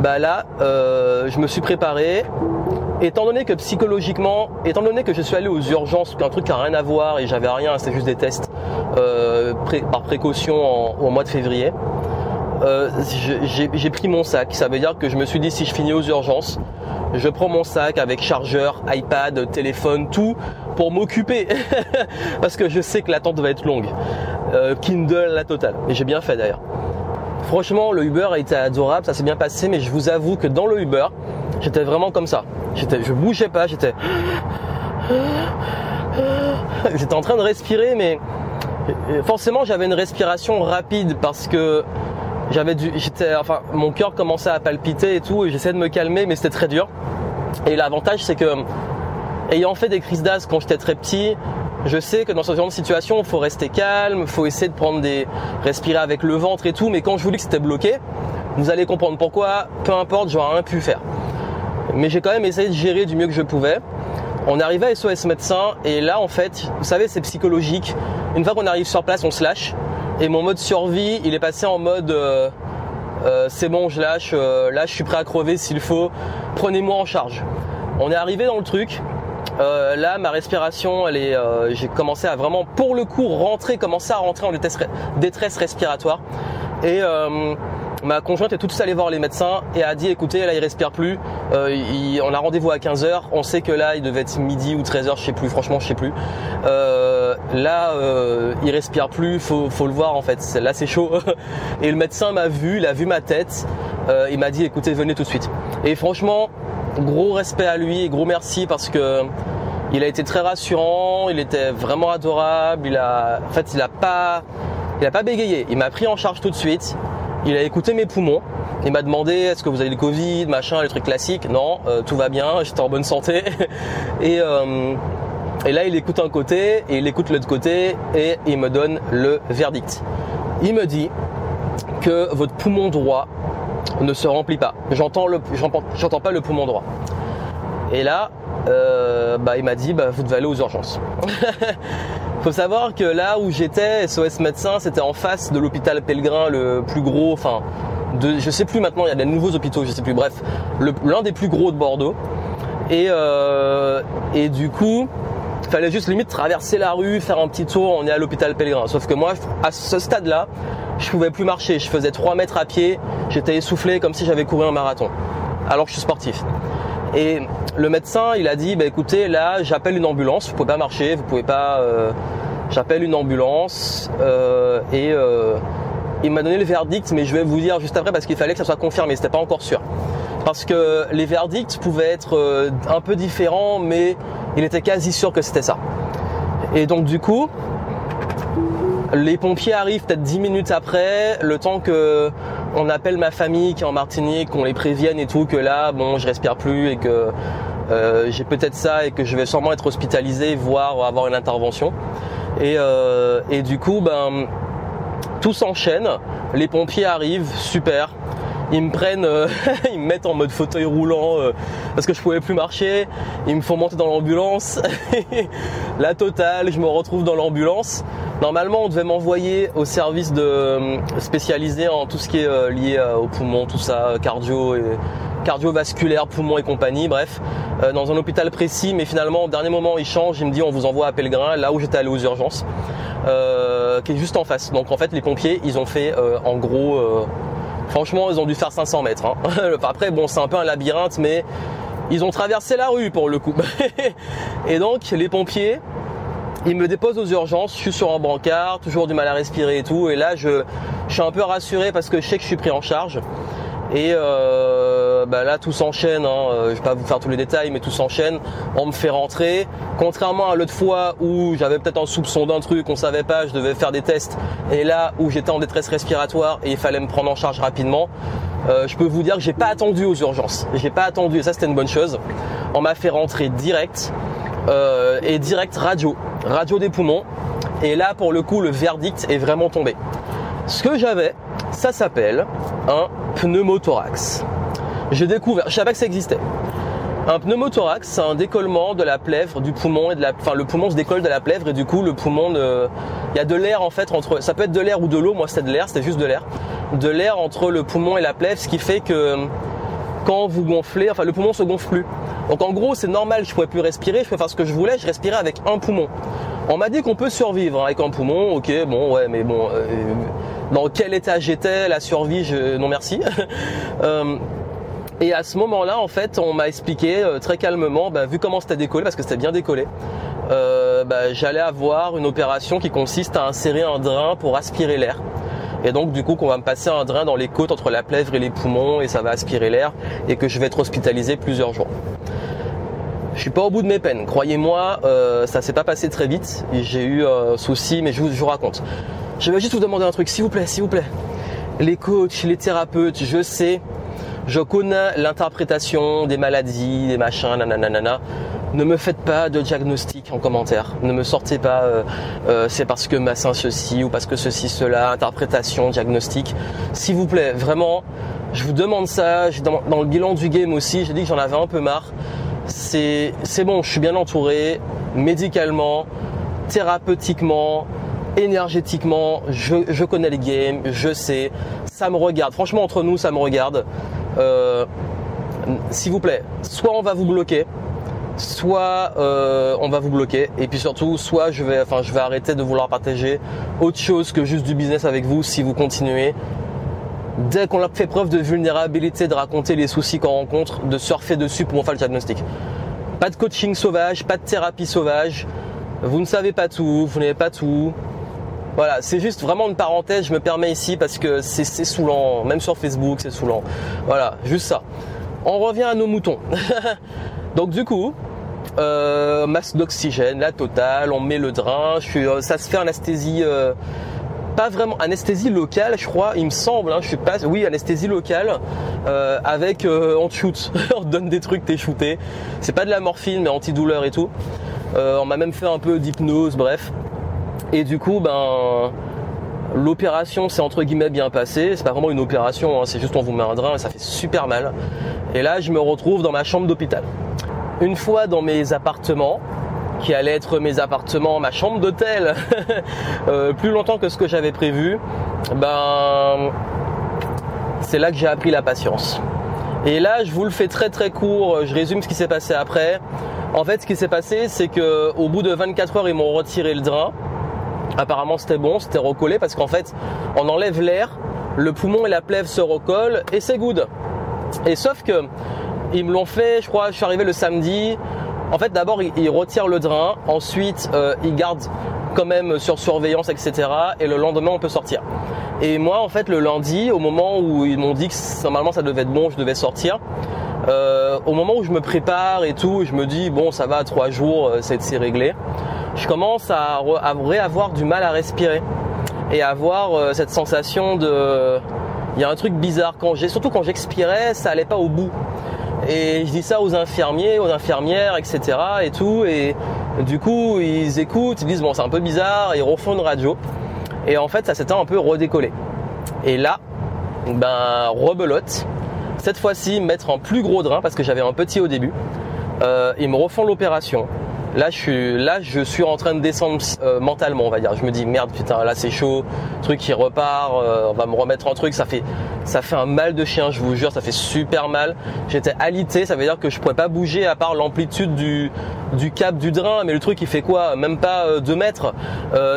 Bah là, euh, je me suis préparé. Étant donné que psychologiquement, étant donné que je suis allé aux urgences, un truc qui n'a rien à voir et j'avais rien, c'est juste des tests euh, par précaution au mois de février. Euh, j'ai pris mon sac. Ça veut dire que je me suis dit si je finis aux urgences, je prends mon sac avec chargeur, iPad, téléphone, tout pour m'occuper. Parce que je sais que l'attente va être longue. Euh, Kindle, la totale. Et j'ai bien fait d'ailleurs. Franchement, le Uber a été adorable, ça s'est bien passé, mais je vous avoue que dans le Uber, j'étais vraiment comme ça. Je bougeais pas, j'étais, j'étais en train de respirer, mais forcément j'avais une respiration rapide parce que j'avais du, j'étais, enfin, mon cœur commençait à palpiter et tout, et j'essayais de me calmer, mais c'était très dur. Et l'avantage, c'est que, ayant fait des crises d'asthme quand j'étais très petit, je sais que dans ce genre de situation, il faut rester calme, il faut essayer de prendre des, respirer avec le ventre et tout, mais quand je vous dis que c'était bloqué, vous allez comprendre pourquoi, peu importe, j'aurais rien pu faire. Mais j'ai quand même essayé de gérer du mieux que je pouvais. On arrivé à SOS médecin et là en fait, vous savez, c'est psychologique. Une fois qu'on arrive sur place, on se lâche. Et mon mode survie, il est passé en mode euh, euh, c'est bon, je lâche, euh, là je suis prêt à crever s'il faut, prenez-moi en charge. On est arrivé dans le truc. là, ma respiration, elle est, j'ai commencé à vraiment, pour le coup, rentrer, commencer à rentrer en détresse respiratoire. Et ma conjointe est tout de suite allée voir les médecins et a dit écoutez là il respire plus, euh, on a rendez-vous à 15h, on sait que là il devait être midi ou 13h, je sais plus, franchement je sais plus. Euh, là euh, il respire plus, faut, faut le voir en fait, là c'est chaud. et le médecin m'a vu, il a vu ma tête, il m'a dit écoutez venez tout de suite. Et franchement gros respect à lui et gros merci parce que il a été très rassurant, il était vraiment adorable, il a, fait, il a pas, il a pas bégayé. Il m'a pris en charge tout de suite. Il a écouté mes poumons. Il m'a demandé est-ce que vous avez le Covid, machin, les trucs classiques? Non, euh, tout va bien, j'étais en bonne santé. et, euh, et là, il écoute un côté et il écoute l'autre côté et il me donne le verdict. Il me dit que votre poumon droit ne se remplit pas. J'entends pas le poumon droit. Et là, euh, bah, il m'a dit, bah, vous devez aller aux urgences. Faut savoir que là où j'étais, SOS médecin, c'était en face de l'hôpital Pellegrin, le plus gros, enfin, de, je sais plus maintenant, il y a des nouveaux hôpitaux, je sais plus, bref, l'un des plus gros de Bordeaux. Et, euh, et du coup, il fallait juste limite traverser la rue, faire un petit tour, on est à l'hôpital Pellegrin. Sauf que moi, à ce stade-là, je pouvais plus marcher. Je faisais 3 mètres à pied, j'étais essoufflé comme si j'avais couru un marathon. Alors que je suis sportif. Et le médecin, il a dit, bah, écoutez, là, j'appelle une ambulance, vous pouvez pas marcher, vous pouvez pas... Euh, j'appelle une ambulance euh, et euh, il m'a donné le verdict, mais je vais vous dire juste après parce qu'il fallait que ça soit confirmé, c'était pas encore sûr. Parce que les verdicts pouvaient être un peu différents, mais il était quasi sûr que c'était ça. Et donc du coup, les pompiers arrivent peut-être 10 minutes après, le temps que on appelle ma famille qui est en Martinique, qu'on les prévienne et tout, que là, bon, je respire plus et que euh, j'ai peut-être ça et que je vais sûrement être hospitalisé, voire avoir une intervention. Et, euh, et du coup, ben, tout s'enchaîne. Les pompiers arrivent, super ils me prennent, euh, ils me mettent en mode fauteuil roulant euh, parce que je pouvais plus marcher. Ils me font monter dans l'ambulance. la totale, je me retrouve dans l'ambulance. Normalement, on devait m'envoyer au service euh, spécialisé en tout ce qui est lié au poumon, tout ça, cardio et cardiovasculaire, poumon et compagnie, bref, dans un hôpital précis, mais finalement au dernier moment il change, il me dit on vous envoie à Pellegrin, là où j'étais allé aux urgences, qui est juste en face. Donc en fait les pompiers ils ont fait en gros Franchement, ils ont dû faire 500 mètres. Hein. Après, bon, c'est un peu un labyrinthe, mais ils ont traversé la rue pour le coup. et donc, les pompiers, ils me déposent aux urgences. Je suis sur un brancard, toujours du mal à respirer et tout. Et là, je, je suis un peu rassuré parce que je sais que je suis pris en charge. Et euh, bah là, tout s'enchaîne. Hein. Euh, je vais pas vous faire tous les détails, mais tout s'enchaîne. On me fait rentrer. Contrairement à l'autre fois où j'avais peut-être un soupçon d'un truc, on savait pas, je devais faire des tests. Et là où j'étais en détresse respiratoire et il fallait me prendre en charge rapidement, euh, je peux vous dire que j'ai pas attendu aux urgences. J'ai pas attendu. Et ça, c'était une bonne chose. On m'a fait rentrer direct et direct radio, radio des poumons. Et là, pour le coup, le verdict est vraiment tombé. Ce que j'avais, ça s'appelle un pneumothorax. J'ai découvert, je savais que ça existait. Un pneumothorax, c'est un décollement de la plèvre, du poumon et de la, enfin le poumon se décolle de la plèvre et du coup le poumon, il y a de l'air en fait entre, ça peut être de l'air ou de l'eau. Moi c'était de l'air, c'était juste de l'air, de l'air entre le poumon et la plèvre, ce qui fait que quand vous gonflez, enfin le poumon se gonfle plus. Donc en gros c'est normal, je pouvais plus respirer, je pouvais faire ce que je voulais, je respirais avec un poumon. On m'a dit qu'on peut survivre avec un poumon, ok, bon ouais, mais bon. Euh, dans quel état j'étais, la survie, je, non merci. Euh, et à ce moment-là, en fait, on m'a expliqué euh, très calmement, bah, vu comment c'était décollé, parce que c'était bien décollé, bah, j'allais avoir une opération qui consiste à insérer un drain pour aspirer l'air. Et donc du coup qu'on va me passer un drain dans les côtes entre la plèvre et les poumons et ça va aspirer l'air et que je vais être hospitalisé plusieurs jours. Je suis pas au bout de mes peines, croyez-moi, euh, ça s'est pas passé très vite. J'ai eu un souci, mais je vous, je vous raconte. Je vais juste vous demander un truc, s'il vous plaît, s'il vous plaît. Les coachs, les thérapeutes, je sais, je connais l'interprétation des maladies, des machins, nanana. Ne me faites pas de diagnostic en commentaire. Ne me sortez pas, euh, euh, c'est parce que massin ceci ou parce que ceci, cela, interprétation, diagnostic. S'il vous plaît, vraiment, je vous demande ça. Dans, le bilan du game aussi, j'ai dit que j'en avais un peu marre. C'est bon, je suis bien entouré, médicalement, thérapeutiquement, énergétiquement, je, connais les games, je sais, ça me regarde. Franchement, entre nous, ça me regarde. Euh, s'il vous plaît, soit on va vous bloquer, soit euh, on va vous bloquer, et puis surtout, soit je vais, enfin, je vais arrêter de vouloir partager autre chose que juste du business avec vous si vous continuez. Dès qu'on a fait preuve de vulnérabilité, de raconter les soucis qu'on rencontre, de surfer dessus pour en faire le diagnostic. Pas de coaching sauvage, pas de thérapie sauvage. Vous ne savez pas tout, vous n'avez pas tout. Voilà, c'est juste vraiment une parenthèse, je me permets ici parce que c'est saoulant, même sur Facebook c'est saoulant. Voilà, juste ça. On revient à nos moutons. Donc du coup, euh, masse d'oxygène, la totale, on met le drain, euh, ça se fait anesthésie, euh, pas vraiment anesthésie locale, je crois, il me semble, hein, je suis pas, oui, anesthésie locale, avec on te shoot, on te donne des trucs, t'es shooté. C'est pas de la morphine, mais antidouleur et tout. on m'a même fait un peu d'hypnose, bref. Et du coup, ben, l'opération s'est entre guillemets bien passée. C'est pas vraiment une opération, hein, c'est juste on vous met un drain et ça fait super mal. Et là, je me retrouve dans ma chambre d'hôpital. Une fois dans mes appartements, qui allait être mes appartements, ma chambre d'hôtel, euh, plus longtemps que ce que j'avais prévu, ben c'est là que j'ai appris la patience. Et là, je vous le fais très très court, je résume ce qui s'est passé après. En fait, ce qui s'est passé, c'est que au bout de 24 heures, ils m'ont retiré le drain. Apparemment, c'était bon, c'était recollé parce qu'en fait, on enlève l'air, le poumon et la plèvre se recollent et c'est good. Et sauf que ils me l'ont fait, je crois, je suis arrivé le samedi. En fait, d'abord, ils, retirent le drain, ensuite, euh, ils gardent quand même sur surveillance, etc. Et le lendemain, on peut sortir. Et moi, en fait, le lundi, au moment où ils m'ont dit que normalement ça devait être bon, je devais sortir, euh, au moment où je me prépare et tout, je me dis, bon, ça va, trois jours, euh, c'est réglé, je commence à, à avoir du mal à respirer et à avoir cette sensation de... Il y a un truc bizarre, quand j'ai, surtout quand j'expirais, ça allait pas au bout. Et je dis ça aux infirmiers, aux infirmières, etc. et tout. Et du coup, ils écoutent, ils disent bon, c'est un peu bizarre, ils refont une radio. Et en fait, ça s'était un peu redécollé. Et là, ben, rebelote. Cette fois-ci, mettre un plus gros drain parce que j'avais un petit au début. Euh, ils me refont l'opération. Là, je suis, là, je suis en train de descendre euh, mentalement, on va dire. Je me dis merde, putain, là c'est chaud, truc qui repart, euh, on va me remettre un truc. Ça fait, ça fait un mal de chien, je vous jure, ça fait super mal. J'étais alité, ça veut dire que je pouvais pas bouger à part l'amplitude du, du cap du drain. Mais le truc, il fait quoi? Même pas 2 euh, mètres.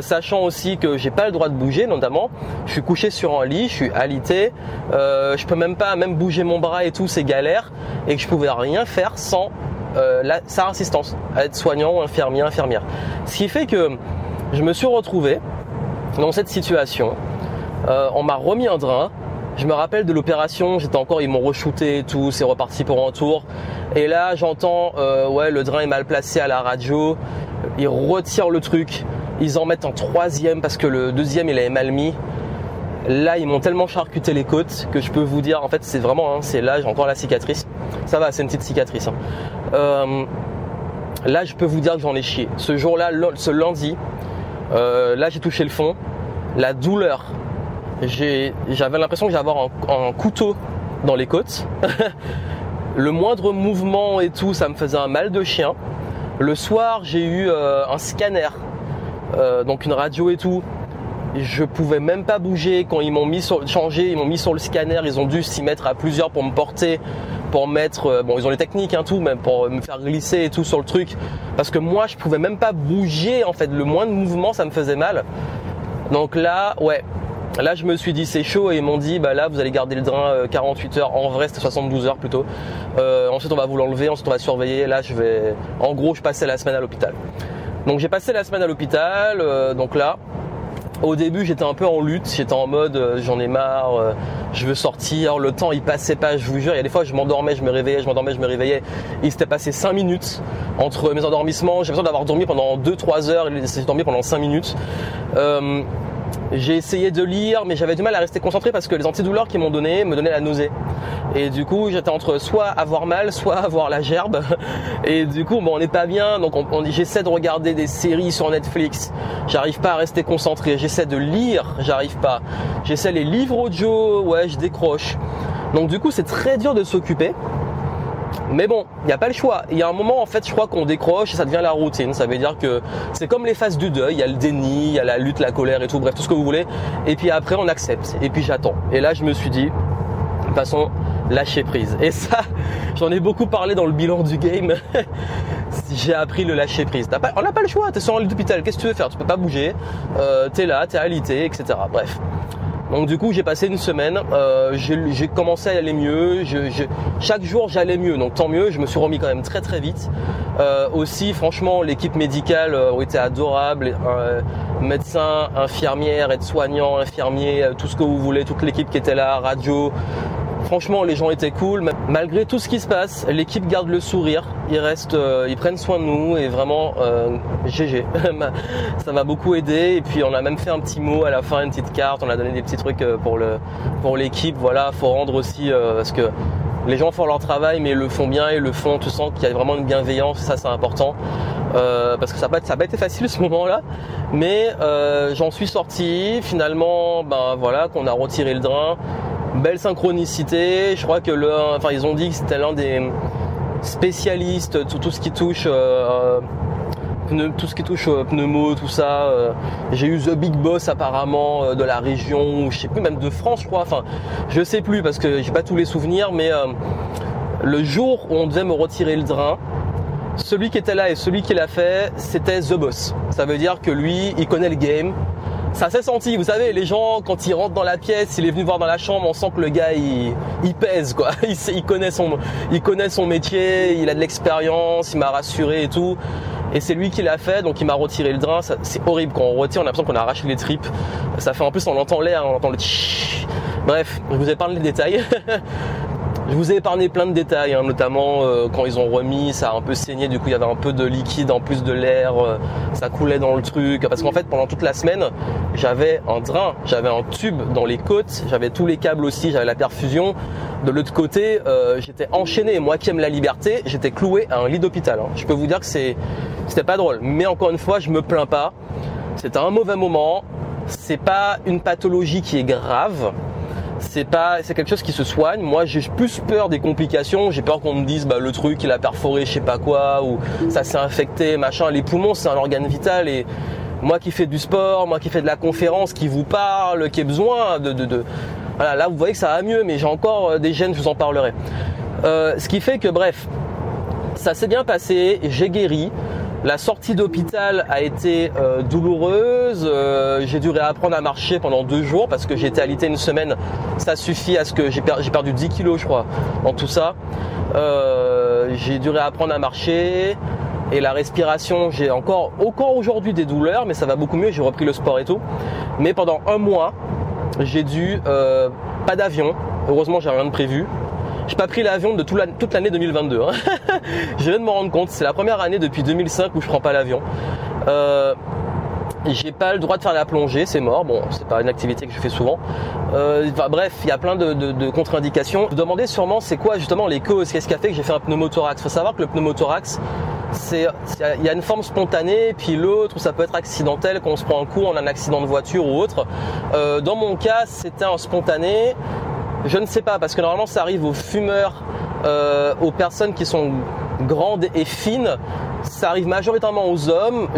sachant aussi que j'ai pas le droit de bouger, notamment. Je suis couché sur un lit, je suis alité. je peux même pas même bouger mon bras et tout, c'est galère. Et que je pouvais rien faire sans euh, sa assistance, à être soignant, infirmier, infirmière. Ce qui fait que je me suis retrouvé dans cette situation. Euh, on m'a remis un drain. Je me rappelle de l'opération, j'étais encore, ils m'ont re-shooté et tout, c'est reparti pour un tour. Et là, j'entends, euh, ouais, le drain est mal placé à la radio. Ils retirent le truc. Ils en mettent en troisième parce que le deuxième, il avait mal mis. Là, ils m'ont tellement charcuté les côtes que je peux vous dire, en fait, c'est vraiment, hein, c'est là, j'ai encore la cicatrice. Ça va, c'est une petite cicatrice. Hein. Euh, là, je peux vous dire que j'en ai chié. Ce jour-là, ce lundi, euh, là, j'ai touché le fond. La douleur, j'avais l'impression que j'allais avoir un, couteau dans les côtes. le moindre mouvement et tout, ça me faisait un mal de chien. Le soir, j'ai eu euh, un scanner, donc une radio et tout je pouvais même pas bouger quand ils m'ont mis sur changé, ils m'ont mis sur le scanner, ils ont dû s'y mettre à plusieurs pour me porter, pour mettre euh, bon ils ont les techniques hein, tout même pour me faire glisser et tout sur le truc parce que moi je pouvais même pas bouger en fait, le moindre mouvement ça me faisait mal. Donc là, ouais, Là, je me suis dit c'est chaud et ils m'ont dit bah là vous allez garder le drain 48 euh, heures. En vrai, c'était 72 heures plutôt. Euh, ensuite, on va vous l'enlever. Ensuite, on va surveiller. Là, je vais. En gros, je passais la semaine à l'hôpital. Donc, j'ai passé la semaine à l'hôpital. donc là, au début, j'étais un peu en lutte, j'étais en mode euh, j'en ai marre, euh, je veux sortir, le temps il passait pas, je vous jure, il y a des fois je m'endormais, je me réveillais, je m'endormais, je me réveillais. Il s'était passé 5 minutes entre mes endormissements, j'ai l'impression d'avoir dormi pendant 2-3 heures, il s'est dormi pendant 5 minutes. Euh, j'ai essayé de lire, mais j'avais du mal à rester concentré parce que les antidouleurs qu'ils m'ont donné me donnaient la nausée. Et du coup, j'étais entre soit avoir mal, soit avoir la gerbe. Et du coup, on n'est pas bien. Donc, on, on j'essaie de regarder des séries sur Netflix. J'arrive pas à rester concentré. J'essaie de lire, j'arrive pas. J'essaie les livres audio, ouais, je décroche. Donc, du coup, c'est très dur de s'occuper. Mais bon, il n'y a pas le choix. Il y a un moment, en fait, je crois qu'on décroche et ça devient la routine. Ça veut dire que c'est comme les phases du deuil. Il y a le déni, il y a la lutte, la colère et tout, bref, tout ce que vous voulez. Et puis après, on accepte. Et puis j'attends. Et là, je me suis dit, de façon, lâcher prise. Et ça, j'en ai beaucoup parlé dans le bilan du game. J'ai appris le lâcher prise. on n'a pas le choix. T'es sur un lit d'hôpital. Qu'est-ce que tu veux faire? Tu peux pas bouger. Euh, t'es là, t'es alité, etc. Bref. Donc du coup j'ai passé une semaine, euh, j'ai commencé à aller mieux, chaque jour j'allais mieux, donc tant mieux, je me suis remis quand même très très vite. Euh, aussi franchement l'équipe médicale euh, a été adorable, médecins, infirmières, aides-soignants, infirmiers, tout ce que vous voulez, toute l'équipe qui était là, radio. Franchement, les gens étaient cool. Malgré tout ce qui se passe, l'équipe garde le sourire. Ils restent, euh, ils prennent soin de nous et vraiment, euh, GG. ça m'a beaucoup aidé. Et puis, on a même fait un petit mot à la fin, une petite carte. On a donné des petits trucs euh, pour l'équipe. Voilà, faut rendre aussi parce que les gens font leur travail, mais le font bien, ils le font. Tu sens qu'il y a vraiment une bienveillance. Ça, c'est important. parce que ça n'a pas, pas, été facile ce moment-là, mais j'en suis sorti. Finalement, ben voilà, qu'on a retiré le drain belle synchronicité. Je crois que le, enfin ils ont dit que c'était l'un des spécialistes tout, tout ce qui touche euh, tout qui touche euh, pneumo, tout ça. Euh, j'ai eu The Big Boss apparemment euh, de la région, ou je sais plus, même de France, je crois. Enfin, je sais plus parce que j'ai pas tous les souvenirs, mais le jour où on devait me retirer le drain, celui qui était là et celui qui l'a fait, c'était The Boss. Ça veut dire que lui, il connaît le game, ça s'est senti, vous savez, les gens quand ils rentrent dans la pièce, il est venu voir dans la chambre, on sent que le gars il, pèse quoi, il, connaît son, il connaît son métier, il a de l'expérience, il m'a rassuré et tout. Et c'est lui qui l'a fait, donc il m'a retiré le drain. C'est horrible quand on retire, on a l'impression qu'on a arraché les tripes. Ça fait en plus, on entend l'air, on entend le. Bref, je vous ai parlé des détails. Je vous ai épargné plein de détails, hein, notamment euh, quand ils ont remis, ça a un peu saigné, du coup il y avait un peu de liquide en plus de l'air, euh, ça coulait dans le truc. Parce qu'en fait pendant toute la semaine, j'avais un drain, j'avais un tube dans les côtes, j'avais tous les câbles aussi, j'avais la perfusion. De l'autre côté, euh, j'étais enchaîné. Moi qui aime la liberté, j'étais cloué à un lit d'hôpital. Hein. Je peux vous dire que c'est, c'était pas drôle. Mais encore une fois, je me plains pas. C'était un mauvais moment. C'est pas une pathologie qui est grave c'est pas c'est quelque chose qui se soigne. Moi, j'ai plus peur des complications. J'ai peur qu'on me dise bah le truc il a perforé, je sais pas quoi, ou ça s'est infecté, machin. Les poumons, c'est un organe vital et moi qui fais du sport, moi qui fais de la conférence, qui vous parle, qui ai besoin de, de, voilà, là vous voyez que ça va mieux, mais j'ai encore euh, des gènes, je vous en parlerai. Euh, ce qui fait que bref, ça s'est bien passé, j'ai guéri. La sortie d'hôpital a été euh, douloureuse. Euh, j'ai dû réapprendre à marcher pendant deux jours parce que j'ai été alité une semaine. Ça suffit à ce que j'ai perdu 10 kilos, je crois, dans tout ça. Euh, j'ai dû réapprendre à marcher. Et la respiration, j'ai encore, encore aujourd'hui des douleurs, mais ça va beaucoup mieux. J'ai repris le sport et tout. Mais pendant un mois, j'ai dû pas d'avion. Heureusement, j'ai rien de prévu. J'ai pas pris l'avion de toute l'année 2022. Hein. je viens de me rendre compte, c'est la première année depuis 2005 où je prends pas l'avion. Euh, j'ai pas le droit de faire la plongée, c'est mort. Bon, c'est pas une activité que je fais souvent. Euh, bref, il y a plein de, contre-indications. Vous demandez sûrement c'est quoi justement les causes, qu'est-ce qui a fait que j'ai fait un pneumothorax? Faut savoir que le pneumothorax, il y a une forme spontanée, puis l'autre ça peut être accidentel quand on se prend un coup, on a un accident de voiture ou autre. Euh, dans mon cas, c'était un spontané. Je ne sais pas, parce que normalement ça arrive aux fumeurs, euh, aux personnes qui sont grandes et fines. Ça arrive majoritairement aux hommes.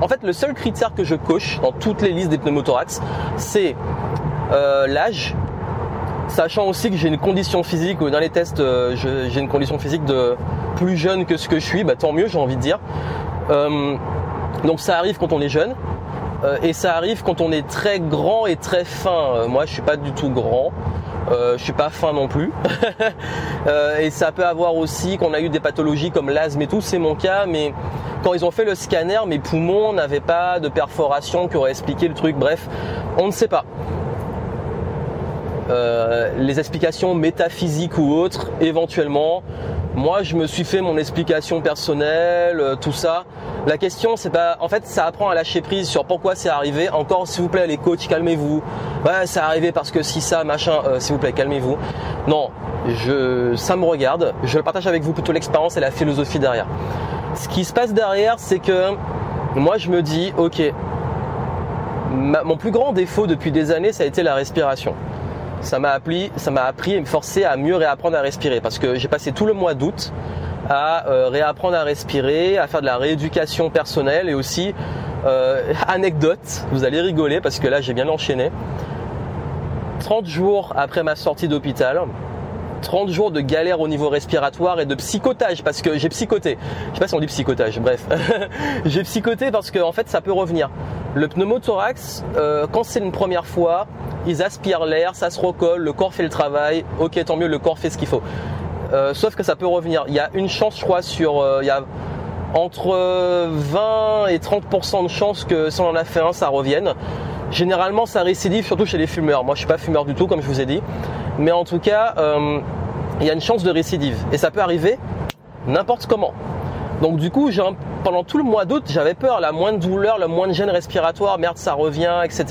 en fait, le seul critère que je coche dans toutes les listes des pneumothorax, c'est euh, l'âge, sachant aussi que j'ai une condition physique, ou dans les tests, euh, j'ai une condition physique de plus jeune que ce que je suis, bah, tant mieux, j'ai envie de dire. donc ça arrive quand on est jeune. Et ça arrive quand on est très grand et très fin. moi, je suis pas du tout grand. Euh, je suis pas fin non plus. Euh, et ça peut avoir aussi qu'on a eu des pathologies comme l'asthme et tout, c'est mon cas, mais quand ils ont fait le scanner, mes poumons n'avaient pas de perforation qui aurait expliqué le truc. Bref, on ne sait pas. Euh, les explications métaphysiques ou autres, éventuellement. Moi, je me suis fait mon explication personnelle, euh, tout ça. La question, c'est pas, en fait, ça apprend à lâcher prise sur pourquoi c'est arrivé. Encore, s'il vous plaît, les coachs, calmez-vous. Ouais, c'est arrivé parce que si ça, machin, euh, s'il vous plaît, calmez-vous. Non, je, ça me regarde. Je partage avec vous plutôt l'expérience et la philosophie derrière. Ce qui se passe derrière, c'est que moi, je me dis, ok, mon plus grand défaut depuis des années, ça a été la respiration ça m'a appris, ça m'a appris et me forcer à mieux réapprendre à respirer parce que j'ai passé tout le mois d'août à euh, réapprendre à respirer, à faire de la rééducation personnelle et aussi euh, anecdote, vous allez rigoler parce que là j'ai bien enchaîné. 30 jours après ma sortie d'hôpital, 30 jours de galère au niveau respiratoire et de psychotage parce que j'ai psychoté. Je sais pas si on dit psychotage, bref. j'ai psychoté parce que en fait ça peut revenir. Le pneumothorax, euh, quand c'est une première fois, ils aspirent l'air, ça se recolle, le corps fait le travail, ok tant mieux, le corps fait ce qu'il faut. Euh, sauf que ça peut revenir. Il y a une chance, je crois, sur, euh, il y a entre 20 et 30% de chances que si on en a fait un, ça revienne. Généralement, ça récidive surtout chez les fumeurs. Moi, je suis pas fumeur du tout, comme je vous ai dit. Mais en tout cas, euh, il y a une chance de récidive. Et ça peut arriver n'importe comment. Donc du coup, pendant tout le mois d'août, j'avais peur, la moindre douleur, le moindre gêne respiratoire, merde, ça revient, etc.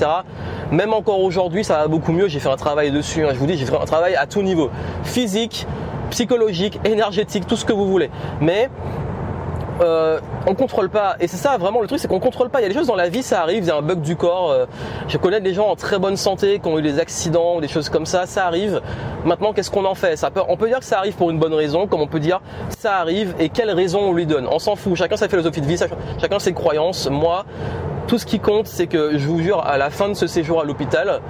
Même encore aujourd'hui, ça va beaucoup mieux. J'ai fait un travail dessus. Hein. Je vous dis, j'ai fait un travail à tout niveau, physique, psychologique, énergétique, tout ce que vous voulez. Mais euh, on contrôle pas. Et c'est ça vraiment le truc, c'est qu'on contrôle pas. Il y a des choses dans la vie, ça arrive, il y a un bug du corps. Euh, je connais des gens en très bonne santé qui ont eu des accidents ou des choses comme ça, ça arrive. Maintenant, qu'est-ce qu'on en fait? Ça peut, On peut dire que ça arrive pour une bonne raison, comme on peut dire ça arrive et quelle raison on lui donne? On s'en fout, chacun sa philosophie de vie, chacun ses croyances. Moi, tout ce qui compte, c'est que je vous jure, à la fin de ce séjour à l'hôpital,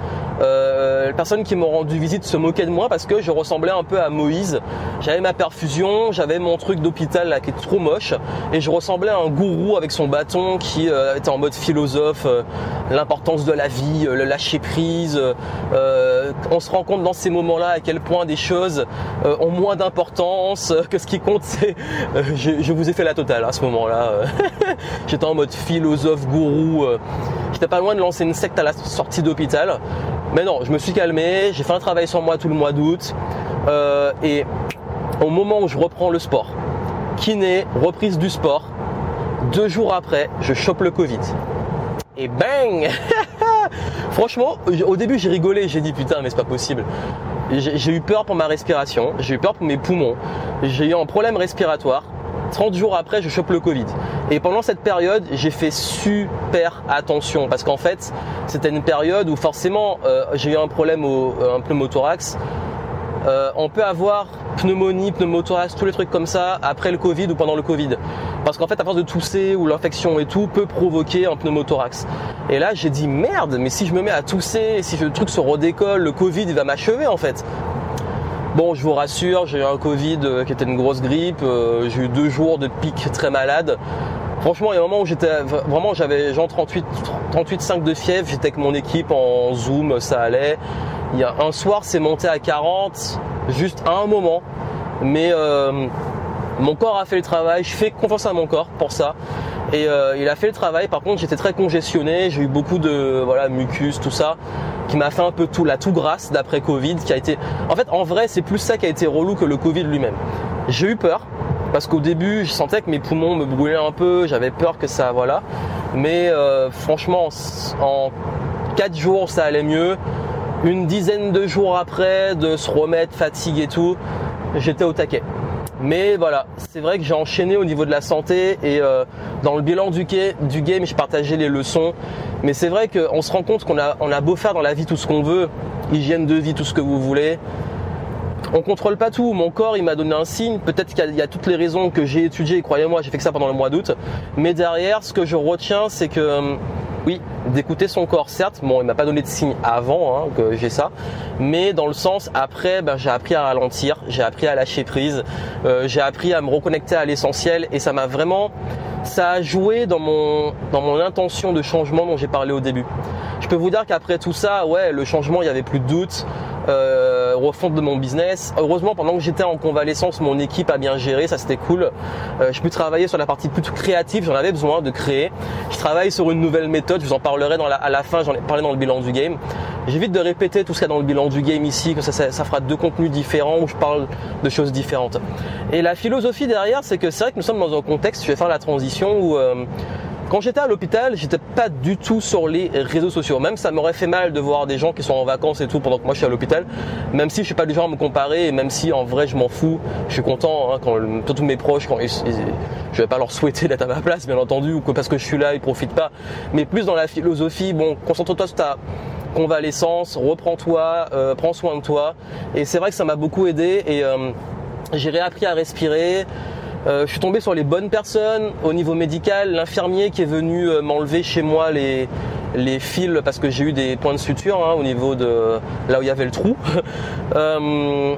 euh, les personnes qui m'ont rendu visite se moquaient de moi parce que je ressemblais un peu à Moïse. J'avais ma perfusion, j'avais mon truc d'hôpital qui est trop moche, et je ressemblais à un gourou avec son bâton qui euh, était en mode philosophe, euh, l'importance de la vie, le lâcher prise. on se rend compte dans ces moments-là à quel point des choses ont moins d'importance, que ce qui compte c'est, je, vous ai fait la totale à ce moment-là. J'étais en mode philosophe, gourou euh, j'étais pas loin de lancer une secte à la sortie d'hôpital. Mais non, je me suis calmé, j'ai fait un travail sur moi tout le mois d'août. Euh, et au moment où je reprends le sport, kiné, reprise du sport, deux jours après, je chope le Covid. Et bang Franchement, au début j'ai rigolé, j'ai dit putain mais c'est pas possible. J'ai eu peur pour ma respiration, j'ai eu peur pour mes poumons, j'ai eu un problème respiratoire. 30 jours après, je chope le Covid. Et pendant cette période, j'ai fait super attention parce qu'en fait, c'était une période où forcément, euh, j'ai eu un problème au euh, pneumothorax. Euh, on peut avoir pneumonie, pneumothorax, tous les trucs comme ça après le Covid ou pendant le Covid. Parce qu'en fait, à force de tousser ou l'infection et tout peut provoquer un pneumothorax. Et là, j'ai dit merde, mais si je me mets à tousser, si le truc se redécolle, le Covid il va m'achever en fait. Bon, je vous rassure, j'ai eu un Covid euh, qui était une grosse grippe. Euh, j'ai eu deux jours de pic très malade. Franchement, il y a un moment où j'étais vraiment, j'avais genre 38, 38,5 de fièvre. J'étais avec mon équipe en Zoom, ça allait. Il y a un soir, c'est monté à 40, juste à un moment. Mais euh, mon corps a fait le travail. Je fais confiance à mon corps pour ça. Et il a fait le travail. Par contre, j'étais très congestionné. J'ai eu beaucoup de voilà mucus, tout ça qui m'a fait un peu tout la tout grasse d'après Covid, qui a été. En fait, en vrai, c'est plus ça qui a été relou que le Covid lui-même. J'ai eu peur parce qu'au début, je sentais que mes poumons me brûlaient un peu, j'avais peur que ça, voilà. Mais euh, franchement, en 4 jours, ça allait mieux. Une dizaine de jours après, de se remettre, fatigue et tout, j'étais au taquet. Mais voilà, c'est vrai que j'ai enchaîné au niveau de la santé et euh, dans le bilan du, game, je partageais les leçons. Mais c'est vrai qu'on se rend compte qu'on a, a beau faire dans la vie tout ce qu'on veut, hygiène de vie, tout ce que vous voulez. On contrôle pas tout. Mon corps, il m'a donné un signe. Peut-être qu'il y, a toutes les raisons que j'ai étudiées. Croyez-moi, j'ai fait ça pendant le mois d'août. Mais derrière, ce que je retiens, c'est que euh, oui, d'écouter son corps, certes. Bon, il m'a pas donné de signe avant hein, que j'ai ça, mais dans le sens après, ben, j'ai appris à ralentir, j'ai appris à lâcher prise, euh, j'ai appris à me reconnecter à l'essentiel, et ça m'a vraiment, ça a joué dans mon dans mon intention de changement dont j'ai parlé au début. Je peux vous dire qu'après tout ça, ouais, le changement, il y avait plus de doute euh, refonte de mon business. Heureusement, pendant que j'étais en convalescence, mon équipe a bien géré, ça c'était cool. Euh, je peux travailler sur la partie plus créative, j'en avais besoin de créer. Je travaille sur une nouvelle méthode, je vous en parlerai dans la, à la fin, j'en ai parlé dans le bilan du game. J'évite de répéter tout ce qu'il y a dans le bilan du game ici, que ça, ça, fera deux contenus différents où je parle de choses différentes. Et la philosophie derrière, c'est que c'est vrai que nous sommes dans un contexte, je vais faire la transition où euh, quand j'étais à l'hôpital, j'étais pas du tout sur les réseaux sociaux. Même ça m'aurait fait mal de voir des gens qui sont en vacances et tout pendant que moi je suis à l'hôpital. Même si je suis pas du genre à me comparer et même si en vrai je m'en fous, je suis content hein, quand tous mes proches, quand je vais pas leur souhaiter d'être à ma place bien entendu ou que parce que je suis là ils profitent pas. Mais plus dans la philosophie, bon, concentre-toi sur ta convalescence, reprends-toi, euh, prends soin de toi. Et c'est vrai que ça m'a beaucoup aidé et euh, j'ai réappris à respirer. Euh, je suis tombé sur les bonnes personnes au niveau médical, l'infirmier qui est venu euh, m'enlever chez moi les, les fils parce que j'ai eu des points de suture hein, au niveau de là où il y avait le trou. euh,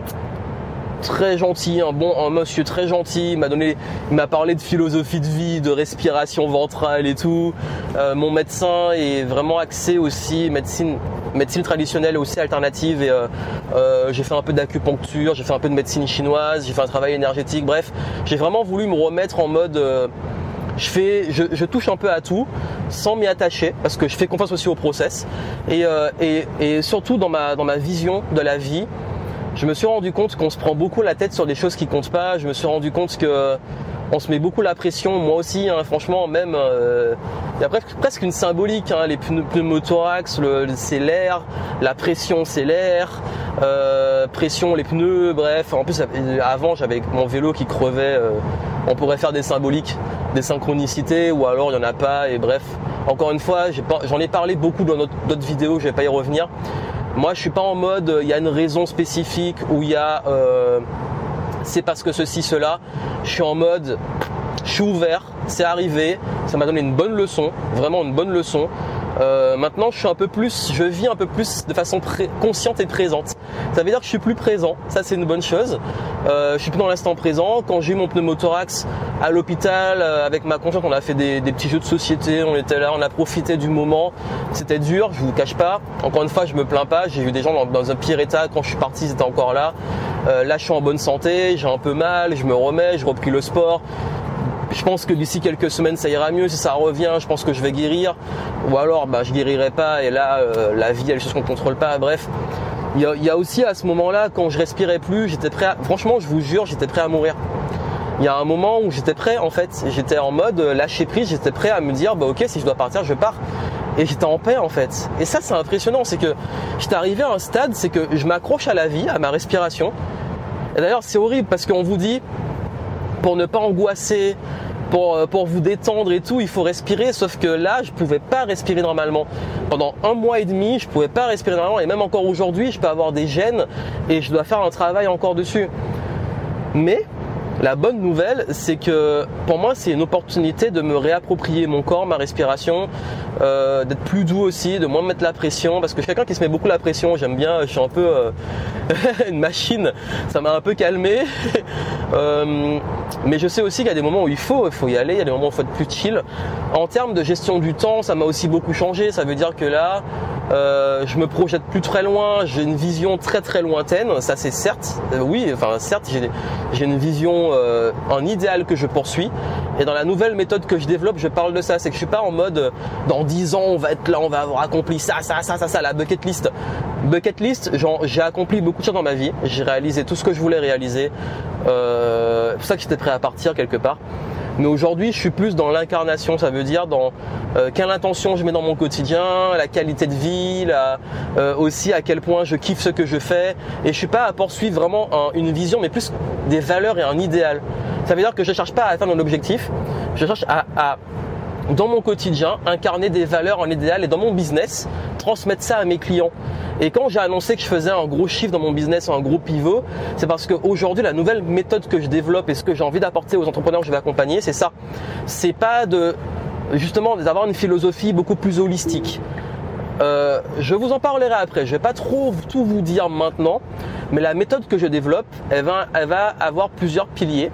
très gentil, un bon, monsieur très gentil, il m'a donné, m'a parlé de philosophie de vie, de respiration ventrale et tout. Euh, mon médecin est vraiment axé aussi médecine, médecine traditionnelle aussi alternative et euh, euh, j'ai fait un peu d'acupuncture, j'ai fait un peu de médecine chinoise, j'ai fait un travail énergétique, bref, j'ai vraiment voulu me remettre en mode je, fais, je, touche un peu à tout sans m'y attacher parce que je fais confiance aussi au process. Et, euh, et, surtout dans ma, dans ma vision de la vie, je me suis rendu compte qu'on se prend beaucoup la tête sur des choses qui comptent pas. Je me suis rendu compte que on se met beaucoup la pression, moi aussi, hein, franchement, même euh, il y a presque, une symbolique, hein, les pneumothorax, c'est l'air, la pression c'est l'air, euh, pression les pneus, bref, en plus avant j'avais mon vélo qui crevait, euh, on pourrait faire des symboliques, des synchronicités ou alors il n'y en a pas et bref, encore une fois, j'en ai, parlé beaucoup dans d'autres vidéos, je vais pas y revenir. Moi je suis pas en mode il y a une raison spécifique où il y a c'est parce que ceci, cela. Je suis en mode, je suis ouvert, c'est arrivé, ça m'a donné une bonne leçon, vraiment une bonne leçon. Euh, maintenant, je suis un peu plus, je vis un peu plus de façon consciente et présente. Ça veut dire que je suis plus présent. Ça, c'est une bonne chose. Euh, je suis plus dans l'instant présent. Quand j'ai eu mon pneumothorax à l'hôpital euh, avec ma conjointe, on a fait des, petits jeux de société. On était là, on a profité du moment. C'était dur, je vous cache pas. Encore une fois, je me plains pas. J'ai vu des gens dans, un pire état. Quand je suis parti, ils étaient encore là. là, je suis en bonne santé. J'ai un peu mal. Je me remets. Je repris le sport. Je pense que d'ici quelques semaines ça ira mieux. Si ça revient, je pense que je vais guérir. Ou alors bah, je guérirai pas et là euh, la vie, elle est chose qu'on contrôle pas. Bref, il y, a, aussi à ce moment-là quand je respirais plus, j'étais prêt. À, franchement, je vous jure, j'étais prêt à mourir. Il y a un moment où j'étais prêt en fait, j'étais en mode euh, lâcher prise, j'étais prêt à me dire bah ok si je dois partir je pars et j'étais en paix en fait. Et ça c'est impressionnant, c'est que j'étais arrivé à un stade, c'est que je m'accroche à la vie, à ma respiration. Et d'ailleurs c'est horrible parce qu'on vous dit pour ne pas angoisser, pour, euh, pour vous détendre et tout, il faut respirer. Sauf que là, je pouvais pas respirer normalement. Pendant un mois et demi, je pouvais pas respirer normalement. Et même encore aujourd'hui, je peux avoir des gènes et je dois faire un travail encore dessus. Mais la bonne nouvelle, c'est que pour moi, c'est une opportunité de me réapproprier mon corps, ma respiration, euh, d'être plus doux aussi, de moins mettre la pression, parce que quelqu'un qui se met beaucoup la pression. J'aime bien, je suis un peu euh, une machine. Ça m'a un peu calmé. Euh, mais je sais aussi qu'il y a des moments où il faut, il faut y aller. Il y a des moments où il faut être plus chill. En termes de gestion du temps, ça m'a aussi beaucoup changé. Ça veut dire que là, je me projette plus très loin, j'ai une vision très très lointaine, ça c'est certes, oui, enfin certes j'ai une vision, euh, un idéal que je poursuis, et dans la nouvelle méthode que je développe, je parle de ça, c'est que je suis pas en mode dans 10 ans on va être là, on va avoir accompli ça, ça, ça, ça, ça, la bucket list. Bucket list, j'ai accompli beaucoup de choses dans ma vie, j'ai réalisé tout ce que je voulais réaliser, c'est pour ça que j'étais prêt à partir quelque part. Mais aujourd'hui, je suis plus dans l'incarnation, ça veut dire dans euh, quelle intention je mets dans mon quotidien, la qualité de vie, euh, aussi à quel point je kiffe ce que je fais. Et je suis pas à poursuivre vraiment une vision, mais plus des valeurs et un idéal. Ça veut dire que je cherche pas à atteindre un objectif, je cherche à, dans mon quotidien, incarner des valeurs, un idéal et dans mon business, transmettre ça à mes clients. Et quand j'ai annoncé que je faisais un gros chiffre dans mon business, un gros pivot, c'est parce qu'aujourd'hui, la nouvelle méthode que je développe et ce que j'ai envie d'apporter aux entrepreneurs que je vais accompagner, c'est ça. C'est pas de, justement, d'avoir une philosophie beaucoup plus holistique. Euh, je vous en parlerai après. Je vais pas trop tout vous dire maintenant, mais la méthode que je développe, elle va, elle va avoir plusieurs piliers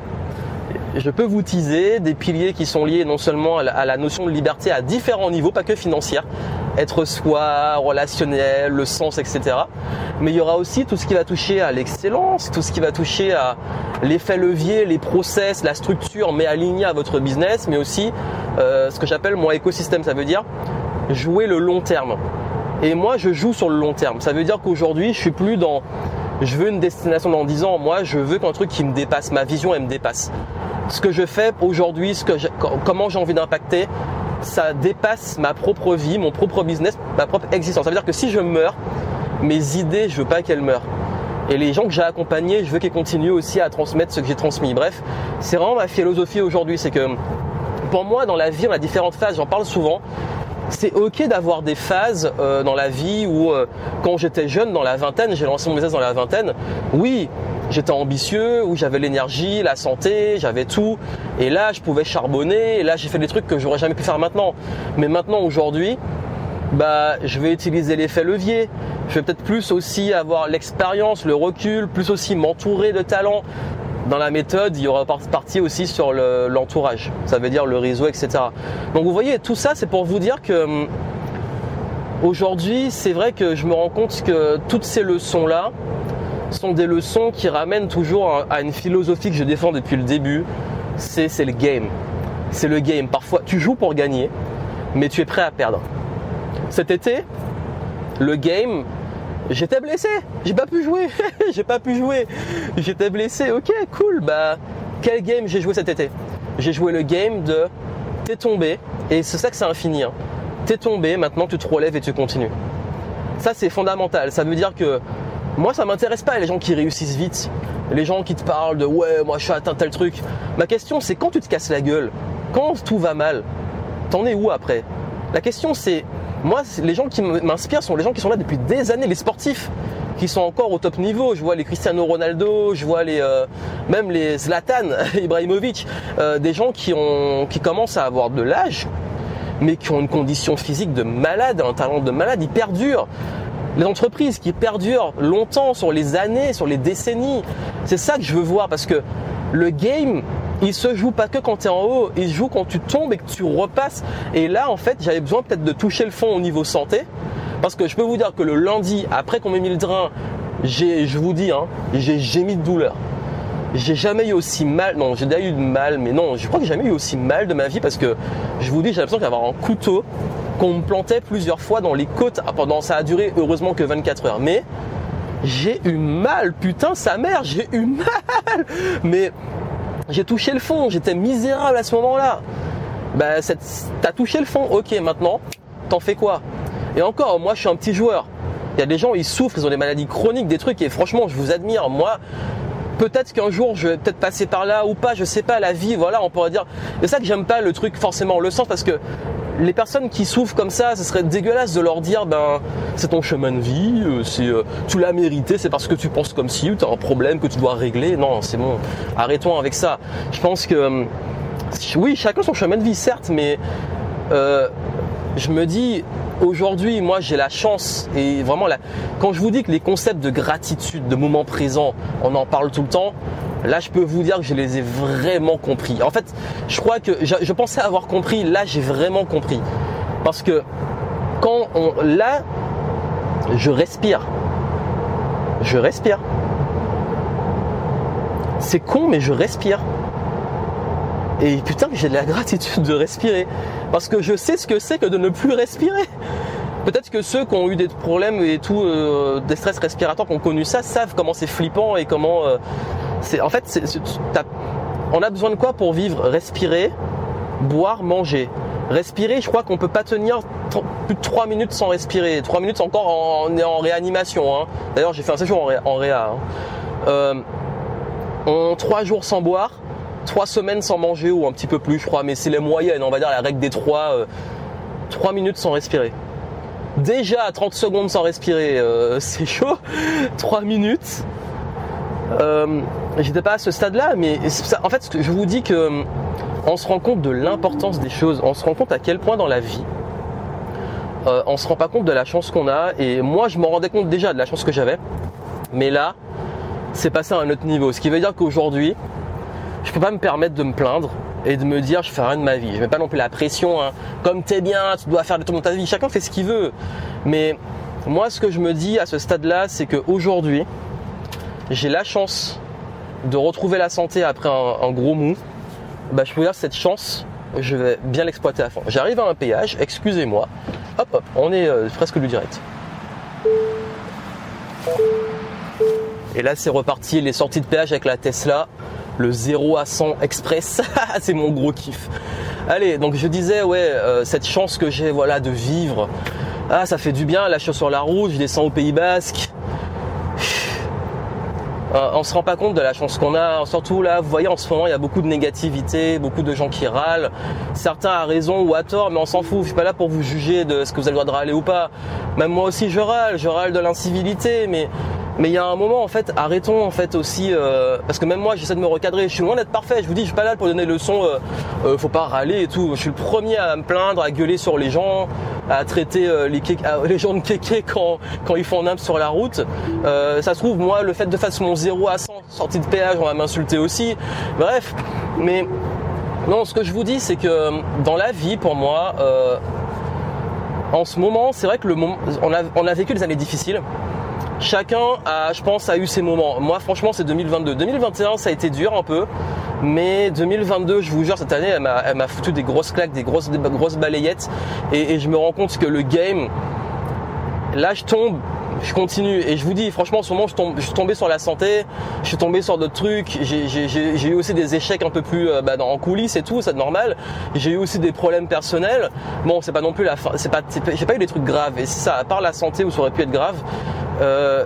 je peux vous teaser des piliers qui sont liés non seulement à la, notion de liberté à différents niveaux, pas que financière, être soi, relationnel, le sens, etc. Mais il y aura aussi tout ce qui va toucher à l'excellence, tout ce qui va toucher à l'effet levier, les process, la structure, mais aligné à votre business, mais aussi euh, ce que j'appelle mon écosystème. Ça veut dire jouer le long terme. Et moi, je joue sur le long terme. Ça veut dire qu'aujourd'hui, je suis plus dans je veux une destination dans 10 ans. Moi, je veux qu'un truc qui me dépasse, ma vision, elle me dépasse ce que je fais aujourd'hui, ce que comment j'ai envie d'impacter, ça dépasse ma propre vie, mon propre business, ma propre existence. Ça veut dire que si je meurs, mes idées, je veux pas qu'elles meurent. Et les gens que j'ai accompagnés, je veux qu'ils continuent aussi à transmettre ce que j'ai transmis. Bref, c'est vraiment ma philosophie aujourd'hui, c'est que pour moi, dans la vie, on a différentes phases. J'en parle souvent. C'est ok d'avoir des phases euh, dans la vie où, euh, quand j'étais jeune, dans la vingtaine, j'ai lancé mon business dans la vingtaine. Oui, j'étais ambitieux, où j'avais l'énergie, la santé, j'avais tout. Et là, je pouvais charbonner. Et là, j'ai fait des trucs que j'aurais jamais pu faire maintenant. Mais maintenant, aujourd'hui, bah, je vais utiliser l'effet levier. Je vais peut-être plus aussi avoir l'expérience, le recul, plus aussi m'entourer de talents. Dans la méthode, il y aura partie aussi sur l'entourage. ça veut dire le réseau, etc. Donc vous voyez, tout ça, c'est pour vous dire que hum, aujourd'hui, c'est vrai que je me rends compte que toutes ces leçons-là, sont des leçons qui ramènent toujours à une philosophie que je défends depuis le début, c'est le game. c'est le game. Parfois, tu joues pour gagner, mais tu es prêt à perdre. Cet été, le game, j'étais blessé, j'ai pas pu jouer, j'ai pas pu jouer, j'étais blessé, ok, cool, bah, quel game j'ai joué cet été? J'ai joué le game de t'es tombé, et c'est ça que c'est infini, hein. t'es tombé, maintenant tu te relèves et tu continues. Ça c'est fondamental, ça veut dire que moi ça m'intéresse pas les gens qui réussissent vite, les gens qui te parlent de ouais moi je suis atteint tel truc. Ma question c'est quand tu te casses la gueule, quand tout va mal, t'en es où après? La question c'est moi, les gens qui m'inspirent sont les gens qui sont là depuis des années, les sportifs qui sont encore au top niveau. Je vois les Cristiano Ronaldo, je vois les euh, même les Zlatan Ibrahimovic, euh, des gens qui ont qui commencent à avoir de l'âge, mais qui ont une condition physique de malade, un talent de malade, ils perdurent. Les entreprises qui perdurent longtemps sur les années, sur les décennies, c'est ça que je veux voir parce que le game, il se joue pas que quand tu es en haut, il se joue quand tu tombes et que tu repasses. Et là, en fait, j'avais besoin peut-être de toucher le fond au niveau santé. Parce que je peux vous dire que le lundi, après qu'on m'ait mis le drain, je vous dis, hein, j'ai gémi de douleur. J'ai jamais eu aussi mal, non, j'ai déjà eu de mal, mais non, je crois que j'ai jamais eu aussi mal de ma vie parce que je vous dis, j'ai l'impression d'avoir un couteau qu'on me plantait plusieurs fois dans les côtes. Ah, pendant, ça a duré heureusement que 24 heures. Mais j'ai eu mal, putain, sa mère, j'ai eu mal. Mais j'ai touché le fond, j'étais misérable à ce moment-là. Bah, t'as touché le fond, ok, maintenant, t'en fais quoi? Et encore, moi, je suis un petit joueur. Il y a des gens, ils souffrent, ils ont des maladies chroniques, des trucs, et franchement, je vous admire. Moi, peut-être qu'un jour, je vais peut-être passer par là ou pas, je sais pas, la vie, voilà, on pourrait dire. C'est ça que j'aime pas le truc, forcément, le sens, parce que les personnes qui souffrent comme ça, ce serait dégueulasse de leur dire ben c'est ton chemin de vie, euh, c'est euh, tu l'as mérité, c'est parce que tu penses comme si tu as un problème que tu dois régler. Non, c'est bon, arrêtons avec ça. Je pense que euh, oui, chacun son chemin de vie certes, mais je me dis aujourd'hui, moi j'ai la chance et vraiment quand je vous dis que les concepts de gratitude, de moment présent, on en parle tout le temps, Là, je peux vous dire que je les ai vraiment compris. En fait, je crois que je, pensais avoir compris. Là, j'ai vraiment compris. Parce que quand on, là, je respire. Je respire. C'est con, mais je respire. Et putain, j'ai de la gratitude de respirer. Parce que je sais ce que c'est que de ne plus respirer. Peut-être que ceux qui ont eu des problèmes et tout, euh, des stress respiratoires, qui ont connu ça, savent comment c'est flippant et comment euh, en fait, on a besoin de quoi pour vivre? Respirer, boire, manger. Respirer, je crois qu'on peut pas tenir plus de 3 minutes sans respirer. 3 minutes encore en, en réanimation. Hein. D'ailleurs, j'ai fait un séjour en, réa. Hein. Euh, en 3 jours sans boire, 3 semaines sans manger ou un petit peu plus, je crois, mais c'est les moyennes, on va dire la règle des 3, 3 euh, minutes sans respirer. Déjà 30 secondes sans respirer, euh, c'est chaud. 3 minutes, euh, j'étais pas à ce stade-là, mais en fait, je vous dis que on se rend compte de l'importance des choses, on se rend compte à quel point dans la vie, euh, on se rend pas compte de la chance qu'on a. Et moi, je me rendais compte déjà de la chance que j'avais, mais là, c'est passé à un autre niveau. Ce qui veut dire qu'aujourd'hui, je peux pas me permettre de me plaindre et de me dire je fais rien de ma vie. Je mets pas non plus la pression, hein. comme t'es bien, tu dois faire de ton ta vie. Chacun fait ce qu'il veut. Mais moi, ce que je me dis à ce stade-là, c'est qu'aujourd'hui, j'ai la chance de retrouver la santé après un, gros mou, bah, je peux dire cette chance, je vais bien l'exploiter à fond. J'arrive à un péage, excusez-moi, hop hop, on est euh, presque du direct. Et là c'est reparti, les sorties de péage avec la Tesla, le 0 à 100 express, c'est mon gros kiff. Allez, donc je disais ouais, euh, cette chance que j'ai voilà de vivre, ah ça fait du bien, là je sur la route, je descends au Pays Basque, euh, on se rend pas compte de la chance qu'on a. Surtout là, vous voyez, en ce moment, il y a beaucoup de négativité, beaucoup de gens qui râlent. Certains à raison ou à tort, mais on s'en fout. Je suis pas là pour vous juger de ce que vous avez le droit de râler ou pas. Même moi aussi, je râle. Je râle de l'incivilité, mais mais il y a un moment en fait, arrêtons en fait aussi, euh, parce que même moi j'essaie de me recadrer. Je suis loin d'être parfait. Je vous dis, je suis pas là pour donner le son. Euh, euh, faut pas râler et tout. Je suis le premier à me plaindre, à gueuler sur les gens, à traiter les, les, gens de kéké quand ils font un sur la route. ça se trouve moi le fait de faire mon 0 à 100 sortie de péage, on va m'insulter aussi. Bref, mais non, ce que je vous dis c'est que dans la vie pour moi. en ce moment, c'est vrai que a, on a vécu des années difficiles chacun a, je pense, a eu ses moments. Moi, franchement, c'est 2022. 2021, ça a été dur un peu. Mais 2022, je vous jure, cette année, elle m'a foutu des grosses claques, des grosses, grosses balayettes. Et, et je me rends compte que le game, là, je tombe je continue et je vous dis franchement en ce moment je, suis tombé sur la santé, je suis tombé sur d'autres trucs, j'ai eu aussi des échecs un peu plus euh, bah, en coulisses et tout, c'est normal. J'ai eu aussi des problèmes personnels. Bon, c'est pas non plus la fin, c'est pas, j'ai pas eu des trucs graves et c'est ça, à part la santé où ça aurait pu être grave. Euh,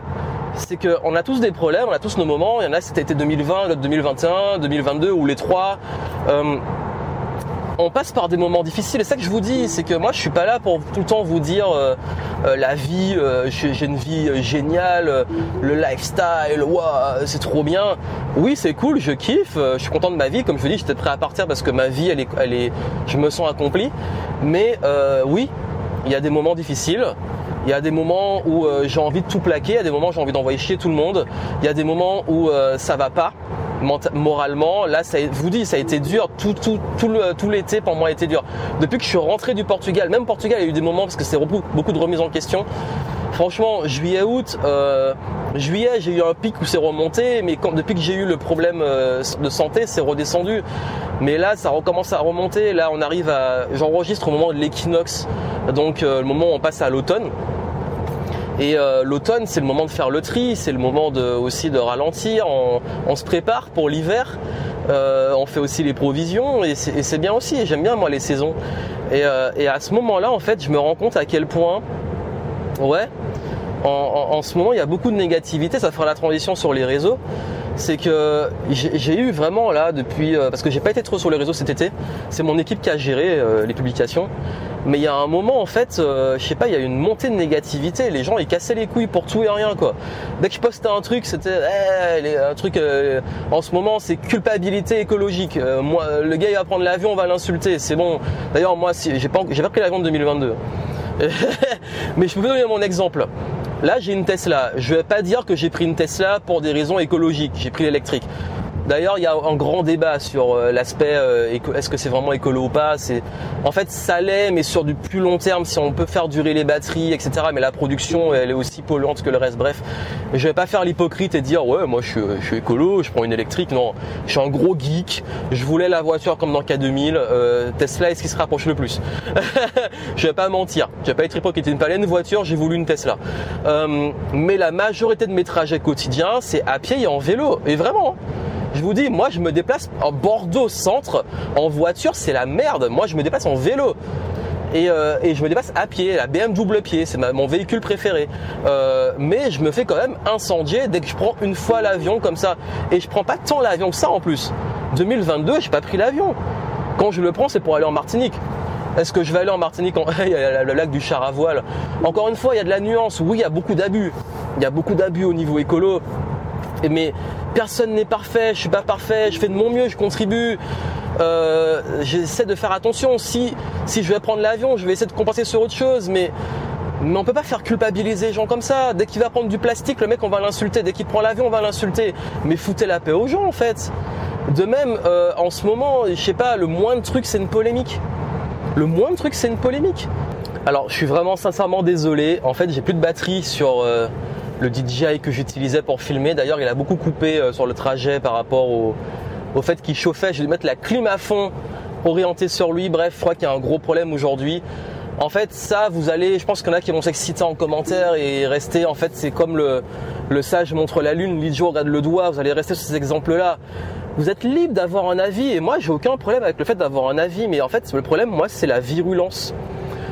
c'est qu'on a tous des problèmes, on a tous nos moments. Il y en a c'était été 2020, l'autre 2021, 2022 ou les trois. Euh, on passe par des moments difficiles. Et ça que je vous dis, c'est que moi, je suis pas là pour tout le temps vous dire euh, euh, la vie, euh, j'ai une vie géniale, le lifestyle, c'est trop bien. Oui, c'est cool, je kiffe, je suis content de ma vie. Comme je vous dis, j'étais prêt à partir parce que ma vie, elle est, elle est, je me sens accompli. Mais oui, il y a des moments difficiles. Il y a des moments où j'ai envie de tout plaquer, il y a des moments où j'ai envie d'envoyer chier tout le monde, il y a des moments où ça va pas moralement. Là, ça, vous dis, ça a été dur. Tout, l'été pour moi a été dur. Depuis que je suis rentré du Portugal, même Portugal, il y a eu des moments parce que c'est beaucoup de remises en question. Franchement, juillet, août, euh, juillet, j'ai eu un pic où c'est remonté, mais depuis que j'ai eu le problème euh, de santé, c'est redescendu. Mais là, ça recommence à remonter. Là, on arrive à, j'enregistre au moment de l'équinoxe, donc euh, le moment où on passe à l'automne. Et l'automne, c'est le moment de faire le tri, c'est le moment aussi de ralentir. On, se prépare pour l'hiver. On fait aussi les provisions et c'est bien aussi. J'aime bien moi les saisons. Et à ce moment-là, en fait, je me rends compte à quel point, ouais, en, ce moment, il y a beaucoup de négativité. Ça fera la transition sur les réseaux. C'est que j'ai eu vraiment là depuis parce que j'ai pas été trop sur les réseaux cet été. C'est mon équipe qui a géré les publications. Mais il y a un moment en fait, euh, je sais pas, il y a une montée de négativité. Les gens ils cassaient les couilles pour tout et rien quoi. Dès que je postais un truc, c'était eh, un truc. Euh, en ce moment, c'est culpabilité écologique. Euh, moi, le gars il va prendre l'avion, on va l'insulter. C'est bon. D'ailleurs moi, si, j'ai pas, j'ai pas pris l'avion de 2022. Mais je peux vous donner mon exemple. Là, j'ai une Tesla. Je vais pas dire que j'ai pris une Tesla pour des raisons écologiques. J'ai pris l'électrique. D'ailleurs, il y a un grand débat sur euh, l'aspect euh, est-ce que c'est vraiment écolo ou pas. C'est en fait ça l'est, mais sur du plus long terme, si on peut faire durer les batteries, etc. Mais la production, elle est aussi polluante que le reste. Bref, je vais pas faire l'hypocrite et dire ouais, moi je suis, je suis, écolo, je prends une électrique. Non, je suis un gros geek. Je voulais la voiture comme dans K2000. Euh, Tesla est ce qui se rapproche le plus? je vais pas mentir. Je vais pas être hypocrite. Une palette voiture, j'ai voulu une Tesla. mais la majorité de mes trajets quotidiens, c'est à pied et en vélo. Et vraiment. Hein. Je vous dis, moi je me déplace en Bordeaux centre en voiture, c'est la merde. Moi je me déplace en vélo. Et, euh, je me déplace à pied, la BM double pied, c'est mon véhicule préféré. Euh, mais je me fais quand même incendier dès que je prends une fois l'avion comme ça. Et je prends pas tant l'avion que ça en plus. 2022, j'ai pas pris l'avion. Quand je le prends, c'est pour aller en Martinique. Est-ce que je vais aller en Martinique en... Il y a le lac du char à voile. Encore une fois, il y a de la nuance. Oui, il y a beaucoup d'abus. Il y a beaucoup d'abus au niveau écolo. Mais personne n'est parfait, je suis pas parfait, je fais de mon mieux, je contribue. Euh, j'essaie de faire attention. Si, je vais prendre l'avion, je vais essayer de compenser sur autre chose, mais, mais on peut pas faire culpabiliser les gens comme ça. Dès qu'il va prendre du plastique, le mec on va l'insulter. Dès qu'il prend l'avion, on va l'insulter. Mais foutez la paix aux gens en fait. De même, euh, en ce moment, je sais pas, le moins de trucs c'est une polémique. Le moins de trucs c'est une polémique. Alors, je suis vraiment sincèrement désolé. En fait, j'ai plus de batterie sur. Euh, le DJI que j'utilisais pour filmer. D'ailleurs, il a beaucoup coupé euh, sur le trajet par rapport au, fait qu'il chauffait. Je vais mettre la clim à fond, orientée sur lui. Bref, je crois qu'il y a un gros problème aujourd'hui. En fait, ça, vous allez, je pense qu'il y en a qui vont s'exciter en commentaire et rester. En fait, c'est comme le, le sage montre la lune, l'idiot regarde le doigt. Vous allez rester sur ces exemples-là. Vous êtes libre d'avoir un avis et moi, j'ai aucun problème avec le fait d'avoir un avis. Mais en fait, le problème, moi, c'est la virulence.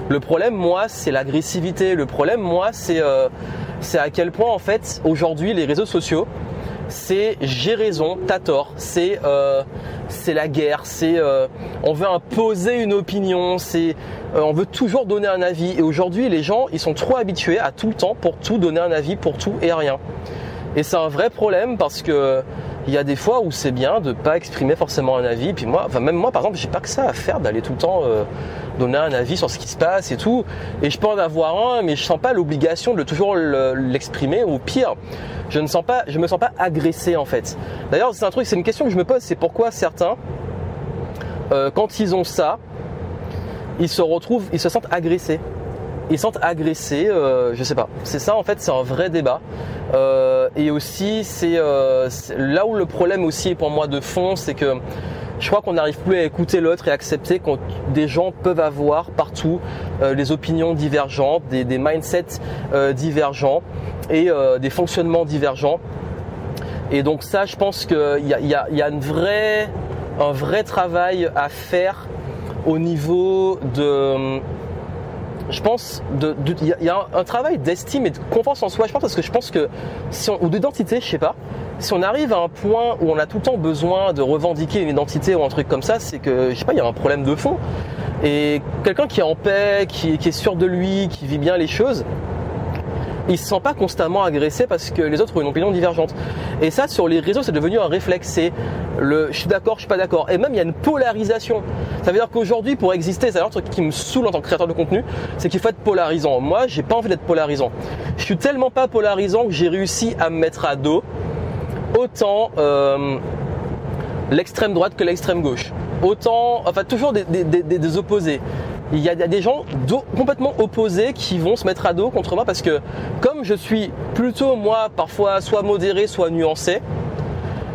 Le problème, moi, c'est l'agressivité. Le problème, moi, c'est euh, c'est à quel point en fait aujourd'hui les réseaux sociaux c'est j'ai raison, t'as tort, c'est euh, la guerre, c'est euh, on veut imposer une opinion, c'est euh, on veut toujours donner un avis. Et aujourd'hui, les gens, ils sont trop habitués à tout le temps pour tout donner un avis, pour tout et rien. Et c'est un vrai problème parce que il y a des fois où c'est bien de pas exprimer forcément un avis. Puis moi, même moi par exemple, j'ai pas que ça à faire d'aller tout le temps donner un avis sur ce qui se passe et tout. Et je peux en avoir un, mais je sens pas l'obligation de toujours l'exprimer. ou pire, je ne sens pas, je me sens pas agressé en fait. D'ailleurs, c'est un truc, c'est une question que je me pose, c'est pourquoi certains, euh, quand ils ont ça, ils se retrouvent, ils se sentent agressés. ils sentent agressés, euh, je sais pas. C'est ça en fait, c'est un vrai débat. Euh, et aussi, c'est là où le problème aussi pour moi de fond, c'est que je crois qu'on n'arrive plus à écouter l'autre et accepter quand des gens peuvent avoir partout des opinions divergentes, des, mindsets divergents et des fonctionnements divergents. Et donc ça, je pense qu'il y a, une un vrai travail à faire au niveau de je pense il y, a un, travail d'estime et de confiance en soi je pense parce que je pense que si on, ou d'identité je sais pas si on arrive à un point où on a tout le temps besoin de revendiquer une identité ou un truc comme ça c'est que je sais pas il y a un problème de fond et quelqu'un qui est en paix qui, est sûr de lui qui vit bien les choses il se sent pas constamment agressé parce que les autres ont une opinion divergente. Et ça, sur les réseaux, c'est devenu un réflexe. C'est le je suis d'accord, je suis pas d'accord. Et même, il y a une polarisation. Ça veut dire qu'aujourd'hui, pour exister, c'est un truc qui me saoule en tant que créateur de contenu, c'est qu'il faut être polarisant. Moi, j'ai pas envie d'être polarisant. Je suis tellement pas polarisant que j'ai réussi à me mettre à dos autant euh, l'extrême droite que l'extrême gauche. Autant, enfin, toujours des, opposés il y a des gens complètement opposés qui vont se mettre à dos contre moi parce que comme je suis plutôt moi parfois soit modéré soit nuancé,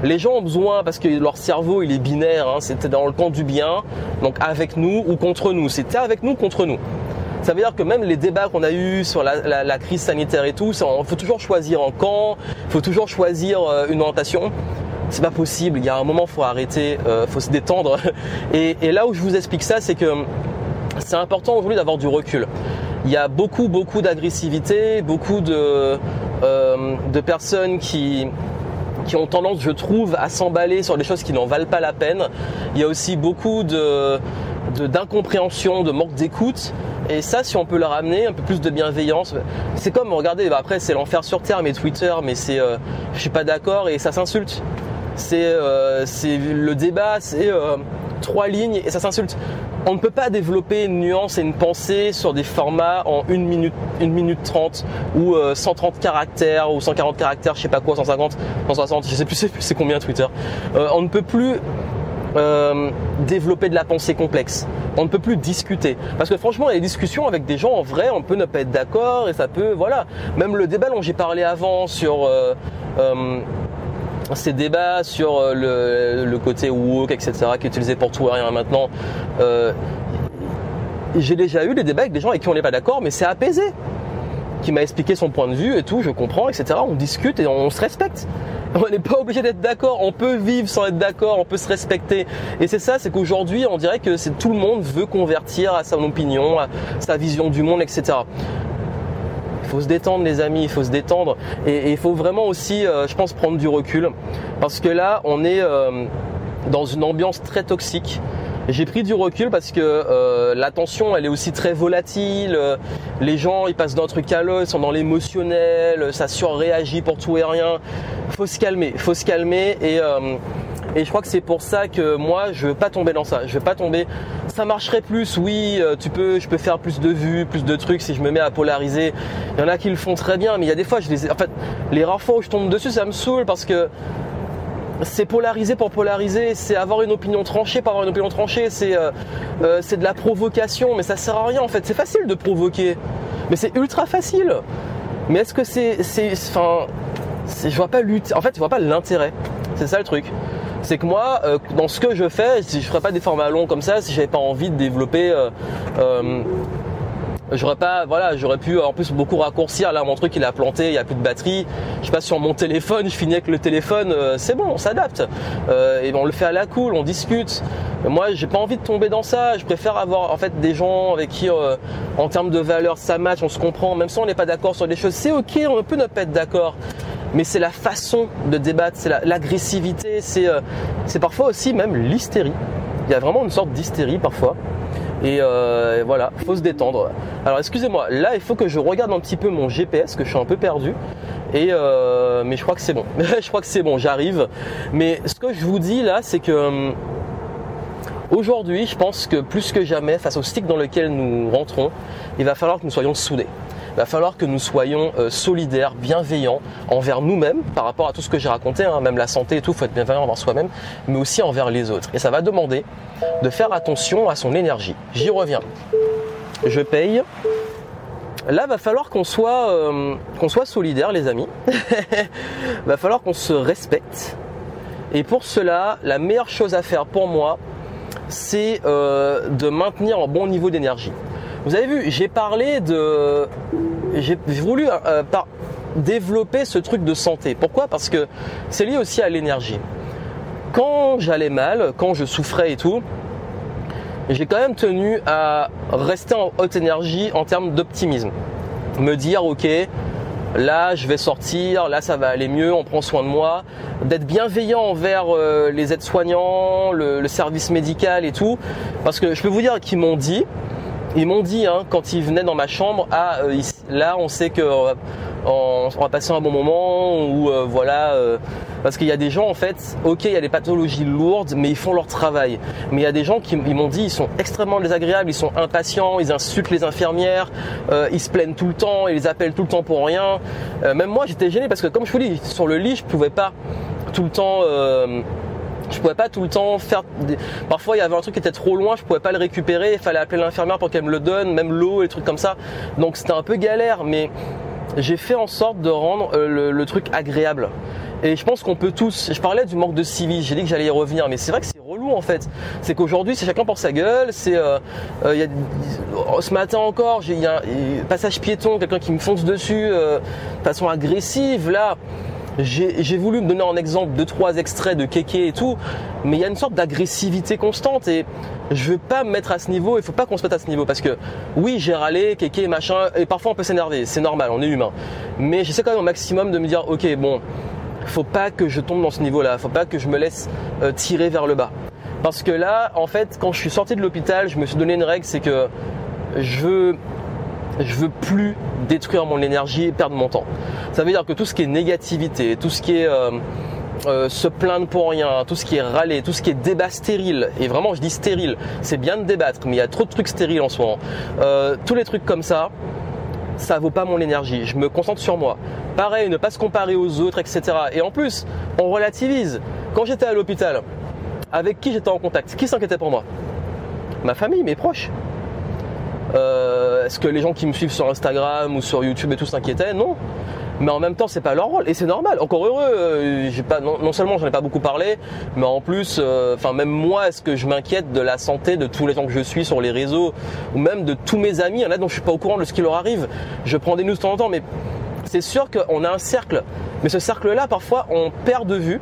les gens ont besoin parce que leur cerveau il est binaire, hein, c'était dans le camp du bien, donc avec nous ou contre nous, c'était avec nous contre nous. Ça veut dire que même les débats qu'on a eus sur la, crise sanitaire et tout, il faut toujours choisir un camp, il faut toujours choisir euh, une orientation. C'est pas possible, il y a un moment, faut arrêter, euh, faut se détendre. Et, là où je vous explique ça, c'est que c'est important aujourd'hui d'avoir du recul. Il y a beaucoup, beaucoup d'agressivité, beaucoup de, euh, de personnes qui, qui ont tendance, je trouve, à s'emballer sur des choses qui n'en valent pas la peine. Il y a aussi beaucoup de, d'incompréhension, de, manque d'écoute. Et ça, si on peut leur amener un peu plus de bienveillance, c'est comme, regardez, bah après c'est l'enfer sur terre, mais Twitter, mais c'est, euh, je suis pas d'accord et ça s'insulte. C'est, euh, le débat, c'est trois lignes et ça s'insulte on ne peut pas développer une nuance et une pensée sur des formats en 1 minute, 1 minute 30 ou 130 euh, caractères ou 140 caractères, je sais pas quoi, 150, 160, je sais plus c'est combien Twitter. Euh, on ne peut plus euh, développer de la pensée complexe. On ne peut plus discuter. Parce que franchement, les discussions avec des gens en vrai, on peut ne pas être d'accord et ça peut, voilà. Même le débat dont j'ai parlé avant sur ces débats sur euh, le, côté woke, etc., qui est utilisé pour tout et rien maintenant, euh, j'ai déjà eu des débats avec des gens avec qui on n'est pas d'accord, mais c'est apaisé. Qui m'a expliqué son point de vue et tout, je comprends, etc. On discute et on se respecte. On n'est pas obligé d'être d'accord, on peut vivre sans être d'accord, on peut se respecter. Et c'est ça, c'est qu'aujourd'hui, on dirait que tout le monde veut convertir à son opinion, à sa vision du monde, etc. Il faut se détendre les amis, il faut se détendre et il faut vraiment aussi, euh, je pense, prendre du recul parce que là, on est euh, dans une ambiance très toxique. J'ai pris du recul parce que euh, la tension, elle est aussi très volatile. Les gens, ils passent d'un truc à l'autre, ils sont dans l'émotionnel, ça surréagit pour tout et rien. Faut se calmer, faut se calmer et et je crois que c'est pour ça que moi, je veux pas tomber dans ça. Je veux pas tomber. Ça marcherait plus, oui. Euh, tu peux, je peux faire plus de vues, plus de trucs si je me mets à polariser. Il y en a qui le font très bien, mais il y a des fois, je les, en fait, les rares fois où je tombe dessus, ça me saoule parce que c'est polariser pour polariser, c'est avoir une opinion tranchée par avoir une opinion tranchée, c'est euh, euh, c'est de la provocation, mais ça sert à rien en fait. C'est facile de provoquer, mais c'est ultra facile. Mais est-ce que c'est, enfin, je vois pas lutte. En fait, je vois pas l'intérêt. C'est ça le truc c'est que moi, euh, dans ce que je fais, si je ferais pas des formats longs comme ça, si j'avais pas envie de développer j'aurais pas voilà j'aurais pu en plus beaucoup raccourcir. Là mon truc il a planté il y a plus de batterie. Je passe sur mon téléphone je finis avec le téléphone c'est bon on s'adapte. Et ben, on le fait à la cool on discute. Moi j'ai pas envie de tomber dans ça. Je préfère avoir en fait des gens avec qui en termes de valeur ça match on se comprend. Même si on n'est pas d'accord sur des choses c'est ok on peut ne pas être d'accord. Mais c'est la façon de débattre, c'est l'agressivité, euh, c'est parfois aussi même l'hystérie. Il y a vraiment une sorte d'hystérie parfois. Et euh, voilà, il faut se détendre. Alors excusez-moi, là il faut que je regarde un petit peu mon GPS, que je suis un peu perdu. Et euh, mais je crois que c'est bon. je crois que c'est bon, j'arrive. Mais ce que je vous dis là, c'est que aujourd'hui, je pense que plus que jamais, face au stick dans lequel nous rentrons, il va falloir que nous soyons soudés va falloir que nous soyons euh, solidaires, bienveillants envers nous-mêmes par rapport à tout ce que j'ai raconté, hein, même la santé et tout, il faut être bienveillant envers soi-même, mais aussi envers les autres. Et ça va demander de faire attention à son énergie. J'y reviens. Je paye. Là, va falloir qu'on soit, euh, qu'on soit solidaire, les amis. va falloir qu'on se respecte. Et pour cela, la meilleure chose à faire pour moi, c'est euh, de maintenir un bon niveau d'énergie. Vous avez vu, j'ai parlé de, j'ai voulu euh, développer ce truc de santé. Pourquoi? Parce que c'est lié aussi à l'énergie. Quand j'allais mal, quand je souffrais et tout, j'ai quand même tenu à rester en haute énergie en termes d'optimisme. Me dire, ok, là je vais sortir, là ça va aller mieux, on prend soin de moi, d'être bienveillant envers euh, les aides-soignants, le, service médical et tout, parce que je peux vous dire qu'ils m'ont dit, ils m'ont dit hein, quand ils venaient dans ma chambre, ah euh, là on sait que euh, on, va passer un bon moment ou euh, voilà parce qu'il y a des gens en fait, ok il y a des pathologies lourdes mais ils font leur travail. Mais il y a des gens qui m'ont dit ils sont extrêmement désagréables, ils sont impatients, ils insultent les infirmières, ils se plaignent tout le temps, ils les appellent tout le temps pour rien. même moi j'étais gêné parce que comme je vous dis sur le lit je pouvais pas tout le temps je pouvais pas tout le temps faire parfois il y avait un truc qui était trop loin je pouvais pas le récupérer il fallait appeler l'infirmière pour qu'elle me le donne même l'eau et des trucs comme ça. Donc c'était un peu galère mais j'ai fait en sorte de rendre euh, le, truc agréable. Et je pense qu'on peut tous je parlais du manque de civisme j'ai dit que j'allais y revenir mais c'est vrai que c'est relou en fait. C'est qu'aujourd'hui c'est chacun pour sa gueule c'est euh, euh, a, ce matin encore j'ai un passage piéton quelqu'un qui me fonce dessus de façon agressive là j'ai voulu me donner en exemple deux trois extraits de Kéké et tout, mais il y a une sorte d'agressivité constante et je veux pas me mettre à ce niveau. Il faut pas qu'on se mette à ce niveau parce que oui, j'ai râlé, Kéké, machin, et parfois on peut s'énerver, c'est normal, on est humain. Mais j'essaie quand même au maximum de me dire, ok, bon, faut pas que je tombe dans ce niveau-là, faut pas que je me laisse euh, tirer vers le bas. Parce que là, en fait, quand je suis sorti de l'hôpital, je me suis donné une règle, c'est que je veux je veux plus détruire mon énergie et perdre mon temps. Ça veut dire que tout ce qui est négativité, tout ce qui est euh, euh, se plaindre pour rien, tout ce qui est râler, tout ce qui est débat stérile, et vraiment je dis stérile, c'est bien de débattre, mais il y a trop de trucs stériles en ce moment. Euh, tous les trucs comme ça, ça vaut pas mon énergie. Je me concentre sur moi. Pareil, ne pas se comparer aux autres, etc. Et en plus, on relativise. Quand j'étais à l'hôpital, avec qui j'étais en contact Qui s'inquiétait pour moi? Ma famille, mes proches. Euh, est-ce que les gens qui me suivent sur Instagram ou sur YouTube et tout s'inquiétaient Non. Mais en même temps, c'est pas leur rôle et c'est normal. Encore heureux. Euh, pas non, seulement j'en ai pas beaucoup parlé, mais en plus, euh, enfin même moi, est-ce que je m'inquiète de la santé de tous les gens que je suis sur les réseaux ou même de tous mes amis Il y en a dont je suis pas au courant de ce qui leur arrive. Je prends des news de temps en temps, mais c'est sûr qu'on a un cercle. Mais ce cercle-là, parfois, on perd de vue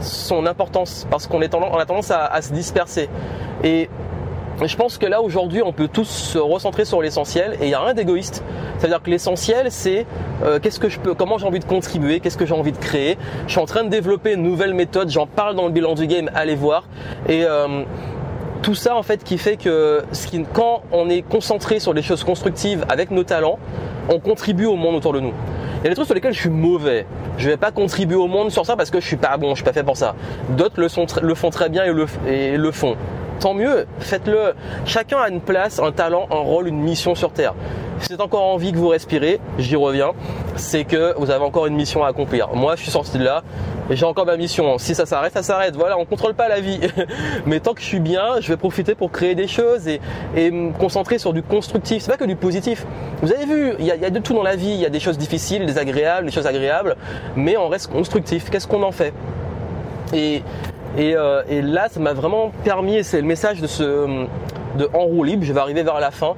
son importance parce qu'on a tendance à, à se disperser. Et je pense que là aujourd'hui on peut tous se recentrer sur l'essentiel et il n'y a rien d'égoïste. C'est-à-dire que l'essentiel c'est euh, qu'est-ce que je peux, comment j'ai envie de contribuer, qu'est-ce que j'ai envie de créer. Je suis en train de développer une nouvelle méthode, j'en parle dans le bilan du game, allez voir. Et euh, tout ça en fait qui fait que quand on est concentré sur des choses constructives avec nos talents, on contribue au monde autour de nous. Il y a des trucs sur lesquels je suis mauvais. Je vais pas contribuer au monde sur ça parce que je suis pas bon, je suis pas fait pour ça. D'autres le, font très bien et le font tant mieux, faites-le. Chacun a une place, un talent, un rôle, une mission sur Terre. Si c'est encore envie que vous respirez, j'y reviens, c'est que vous avez encore une mission à accomplir. Moi, je suis sorti de là et j'ai encore ma mission. Si ça s'arrête, ça s'arrête. Voilà, on contrôle pas la vie. Mais tant que je suis bien, je vais profiter pour créer des choses et, me concentrer sur du constructif. C'est pas que du positif. Vous avez vu, il y, a, de tout dans la vie. Il y a des choses difficiles, des agréables, des choses agréables, mais on reste constructif. Qu'est-ce qu'on en fait? Et euh, et, là, ça m'a vraiment permis, c'est le message de ce de En roue libre, je vais arriver vers la fin,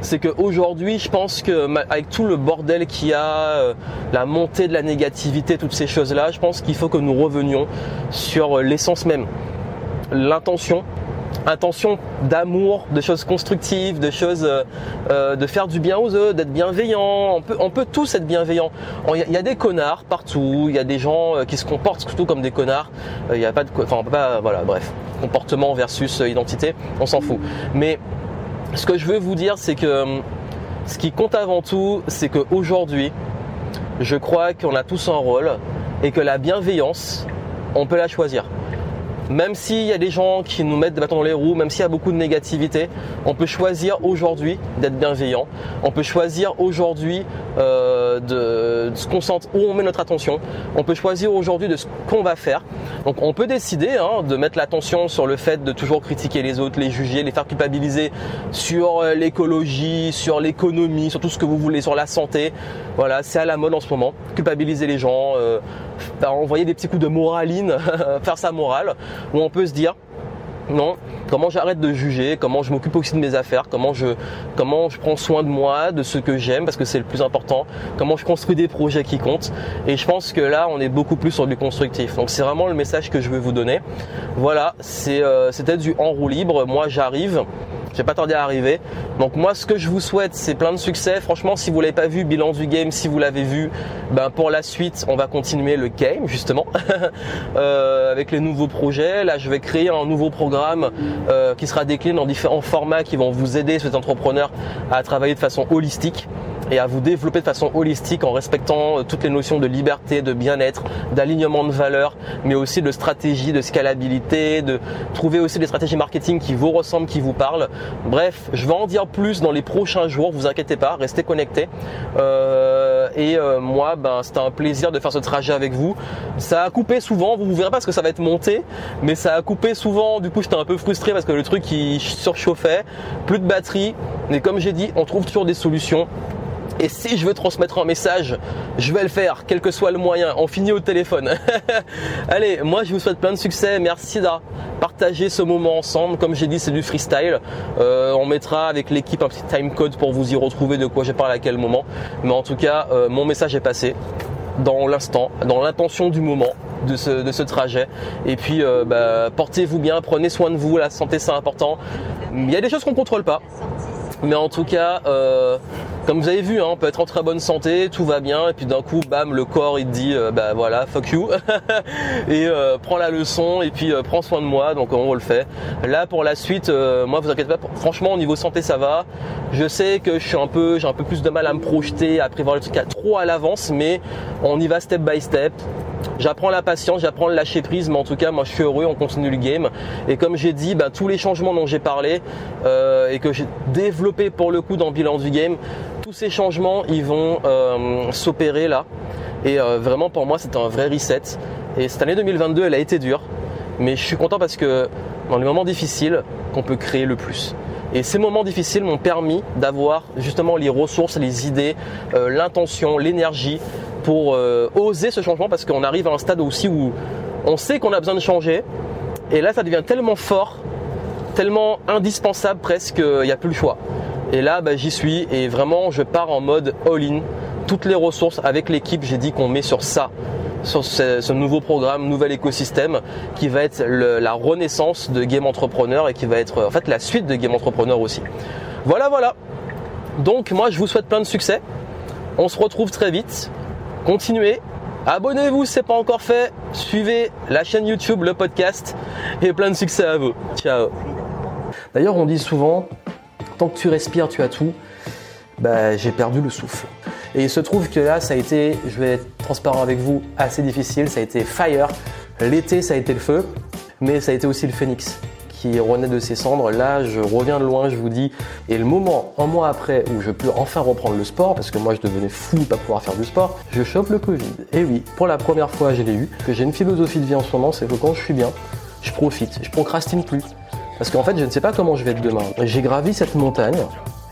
c'est qu'aujourd'hui, je pense que avec tout le bordel qu'il y a, euh, la montée de la négativité, toutes ces choses-là, je pense qu'il faut que nous revenions sur l'essence même, l'intention, intention d'amour, de choses constructives, de choses euh, euh, de faire du bien aux autres, d'être bienveillant. On peut, tous être bienveillants. Il y, a des connards partout. Il y a des gens euh, qui se comportent surtout comme des connards. Il n'y a pas de, enfin, on peut pas, voilà, bref, comportement versus identité, on s'en fout. Mais ce que je veux vous dire, c'est que ce qui compte avant tout, c'est qu'aujourd'hui, je crois qu'on a tous un rôle et que la bienveillance, on peut la choisir. Même s'il y a des gens qui nous mettent des bâtons dans les roues, même s'il y a beaucoup de négativité, on peut choisir aujourd'hui d'être bienveillant. On peut choisir aujourd'hui euh, de, se concentrer où on met notre attention. On peut choisir aujourd'hui de ce qu'on va faire. Donc on peut décider hein, de mettre l'attention sur le fait de toujours critiquer les autres, les juger, les faire culpabiliser sur euh, l'écologie, sur l'économie, sur tout ce que vous voulez, sur la santé. Voilà, c'est à la mode en ce moment. Culpabiliser les gens, euh, envoyer des petits coups de moraline, faire sa morale, où on peut se dire non, comment j'arrête de juger, comment je m'occupe aussi de mes affaires, comment je, prends soin de moi, de ce que j'aime, parce que c'est le plus important, comment je construis des projets qui comptent. Et je pense que là, on est beaucoup plus sur du constructif. Donc c'est vraiment le message que je veux vous donner. Voilà, c'est euh, c'était du en roue libre. Moi, j'arrive. J'ai pas tardé à arriver. Donc moi, ce que je vous souhaite, c'est plein de succès. Franchement, si vous l'avez pas vu, bilan du game, si vous l'avez vu, ben pour la suite, on va continuer le game justement euh, avec les nouveaux projets. Là, je vais créer un nouveau programme euh, qui sera décliné dans différents formats qui vont vous aider, cet entrepreneur, à travailler de façon holistique et à vous développer de façon holistique en respectant euh, toutes les notions de liberté, de bien-être, d'alignement de valeurs, mais aussi de stratégie, de scalabilité, de trouver aussi des stratégies marketing qui vous ressemblent, qui vous parlent. Bref, je vais en dire plus dans les prochains jours, vous inquiétez pas, restez connectés. Euh, et euh, moi, ben, c'était un plaisir de faire ce trajet avec vous. Ça a coupé souvent, vous, vous verrez pas parce que ça va être monté, mais ça a coupé souvent, du coup j'étais un peu frustré parce que le truc il surchauffait, plus de batterie, mais comme j'ai dit, on trouve toujours des solutions. Et si je veux transmettre un message, je vais le faire, quel que soit le moyen. On finit au téléphone. Allez, moi je vous souhaite plein de succès. Merci d'avoir partagé ce moment ensemble. Comme j'ai dit, c'est du freestyle. Euh, on mettra avec l'équipe un petit time code pour vous y retrouver de quoi j'ai parlé à quel moment. Mais en tout cas, euh, mon message est passé dans l'instant, dans l'intention du moment. De ce, trajet. Et puis, euh, bah, portez-vous bien, prenez soin de vous, la santé c'est important. Il y a des choses qu'on ne contrôle pas. Mais en tout cas, euh, comme vous avez vu, hein, on peut être en très bonne santé, tout va bien, et puis d'un coup, bam, le corps il te dit, euh, bah voilà, fuck you, et euh, prends la leçon, et puis prends soin de moi, donc on le fait. Là pour la suite, moi vous inquiétez pas, franchement au niveau santé ça va. Je sais que je suis un peu, j'ai un peu plus de mal à me projeter, à prévoir le truc à trop à l'avance, mais on y va step by step j'apprends la patience, j'apprends le lâcher prise, mais en tout cas, moi, je suis heureux, on continue le game. Et comme j'ai dit, bah, tous les changements dont j'ai parlé euh, et que j'ai développé pour le coup dans le bilan du game, tous ces changements, ils vont euh, s'opérer là. Et euh, vraiment, pour moi, c'est un vrai reset. Et cette année 2022, elle a été dure, mais je suis content parce que dans les moments difficiles, qu'on peut créer le plus. Et ces moments difficiles m'ont permis d'avoir justement les ressources, les idées, l'intention, l'énergie pour euh, oser ce changement parce qu'on arrive à un stade aussi où on sait qu'on a besoin de changer. Et là, ça devient tellement fort, tellement indispensable presque, il n'y a plus le choix. Et là, bah, j'y suis et vraiment, je pars en mode all-in. Toutes les ressources avec l'équipe, j'ai dit qu'on met sur ça, sur ce, nouveau programme, nouvel écosystème qui va être la renaissance de Game Entrepreneur et qui va être en fait la suite de Game Entrepreneur aussi. Voilà, voilà. Donc moi, je vous souhaite plein de succès. On se retrouve très vite continuez. Abonnez-vous si ce n'est pas encore fait. Suivez la chaîne YouTube, le podcast et plein de succès à vous. Ciao. D'ailleurs, on dit souvent, tant que tu respires, tu as tout. Bah, j'ai perdu le souffle. Et il se trouve que là, ça a été, je vais être transparent avec vous, assez difficile. Ça a été fire. L'été, ça a été le feu, mais ça a été aussi le phénix qui renaît de ses cendres. Là, je reviens de loin, je vous dis. Et le moment, un mois après, où je peux enfin reprendre le sport, parce que moi je devenais fou de pas pouvoir faire du sport, je chope le Covid. Et oui, pour la première fois, je l'ai eu. Que j'ai une philosophie de vie en ce moment, c'est que quand je suis bien, je profite, je procrastine plus. Parce qu'en fait, je ne sais pas comment je vais être demain. J'ai gravi cette montagne.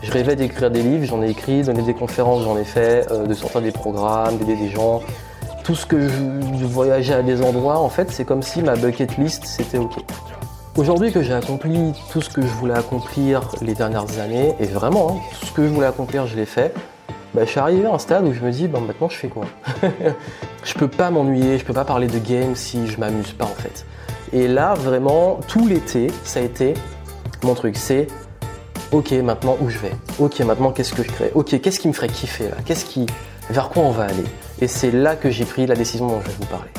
Je rêvais d'écrire des livres, j'en ai écrit, donner des conférences, j'en ai fait, euh, de sortir des programmes, d'aider des gens. Tout ce que je, je voyageais à des endroits, en fait, c'est comme si ma bucket list, c'était OK. Aujourd'hui que j'ai accompli tout ce que je voulais accomplir les dernières années, et vraiment, hein, tout ce que je voulais accomplir, je l'ai fait, bah, je suis arrivé à un stade où je me dis, maintenant je fais quoi? Je peux pas m'ennuyer, je peux pas parler de game si je m'amuse pas en fait. Et là, vraiment, tout l'été, ça a été mon truc, c'est ok, maintenant où je vais? Ok, maintenant qu'est-ce que je crée? Ok, qu'est-ce qui me ferait kiffer là? Qui, vers quoi on va aller? Et c'est là que j'ai pris la décision dont je vais vous parler.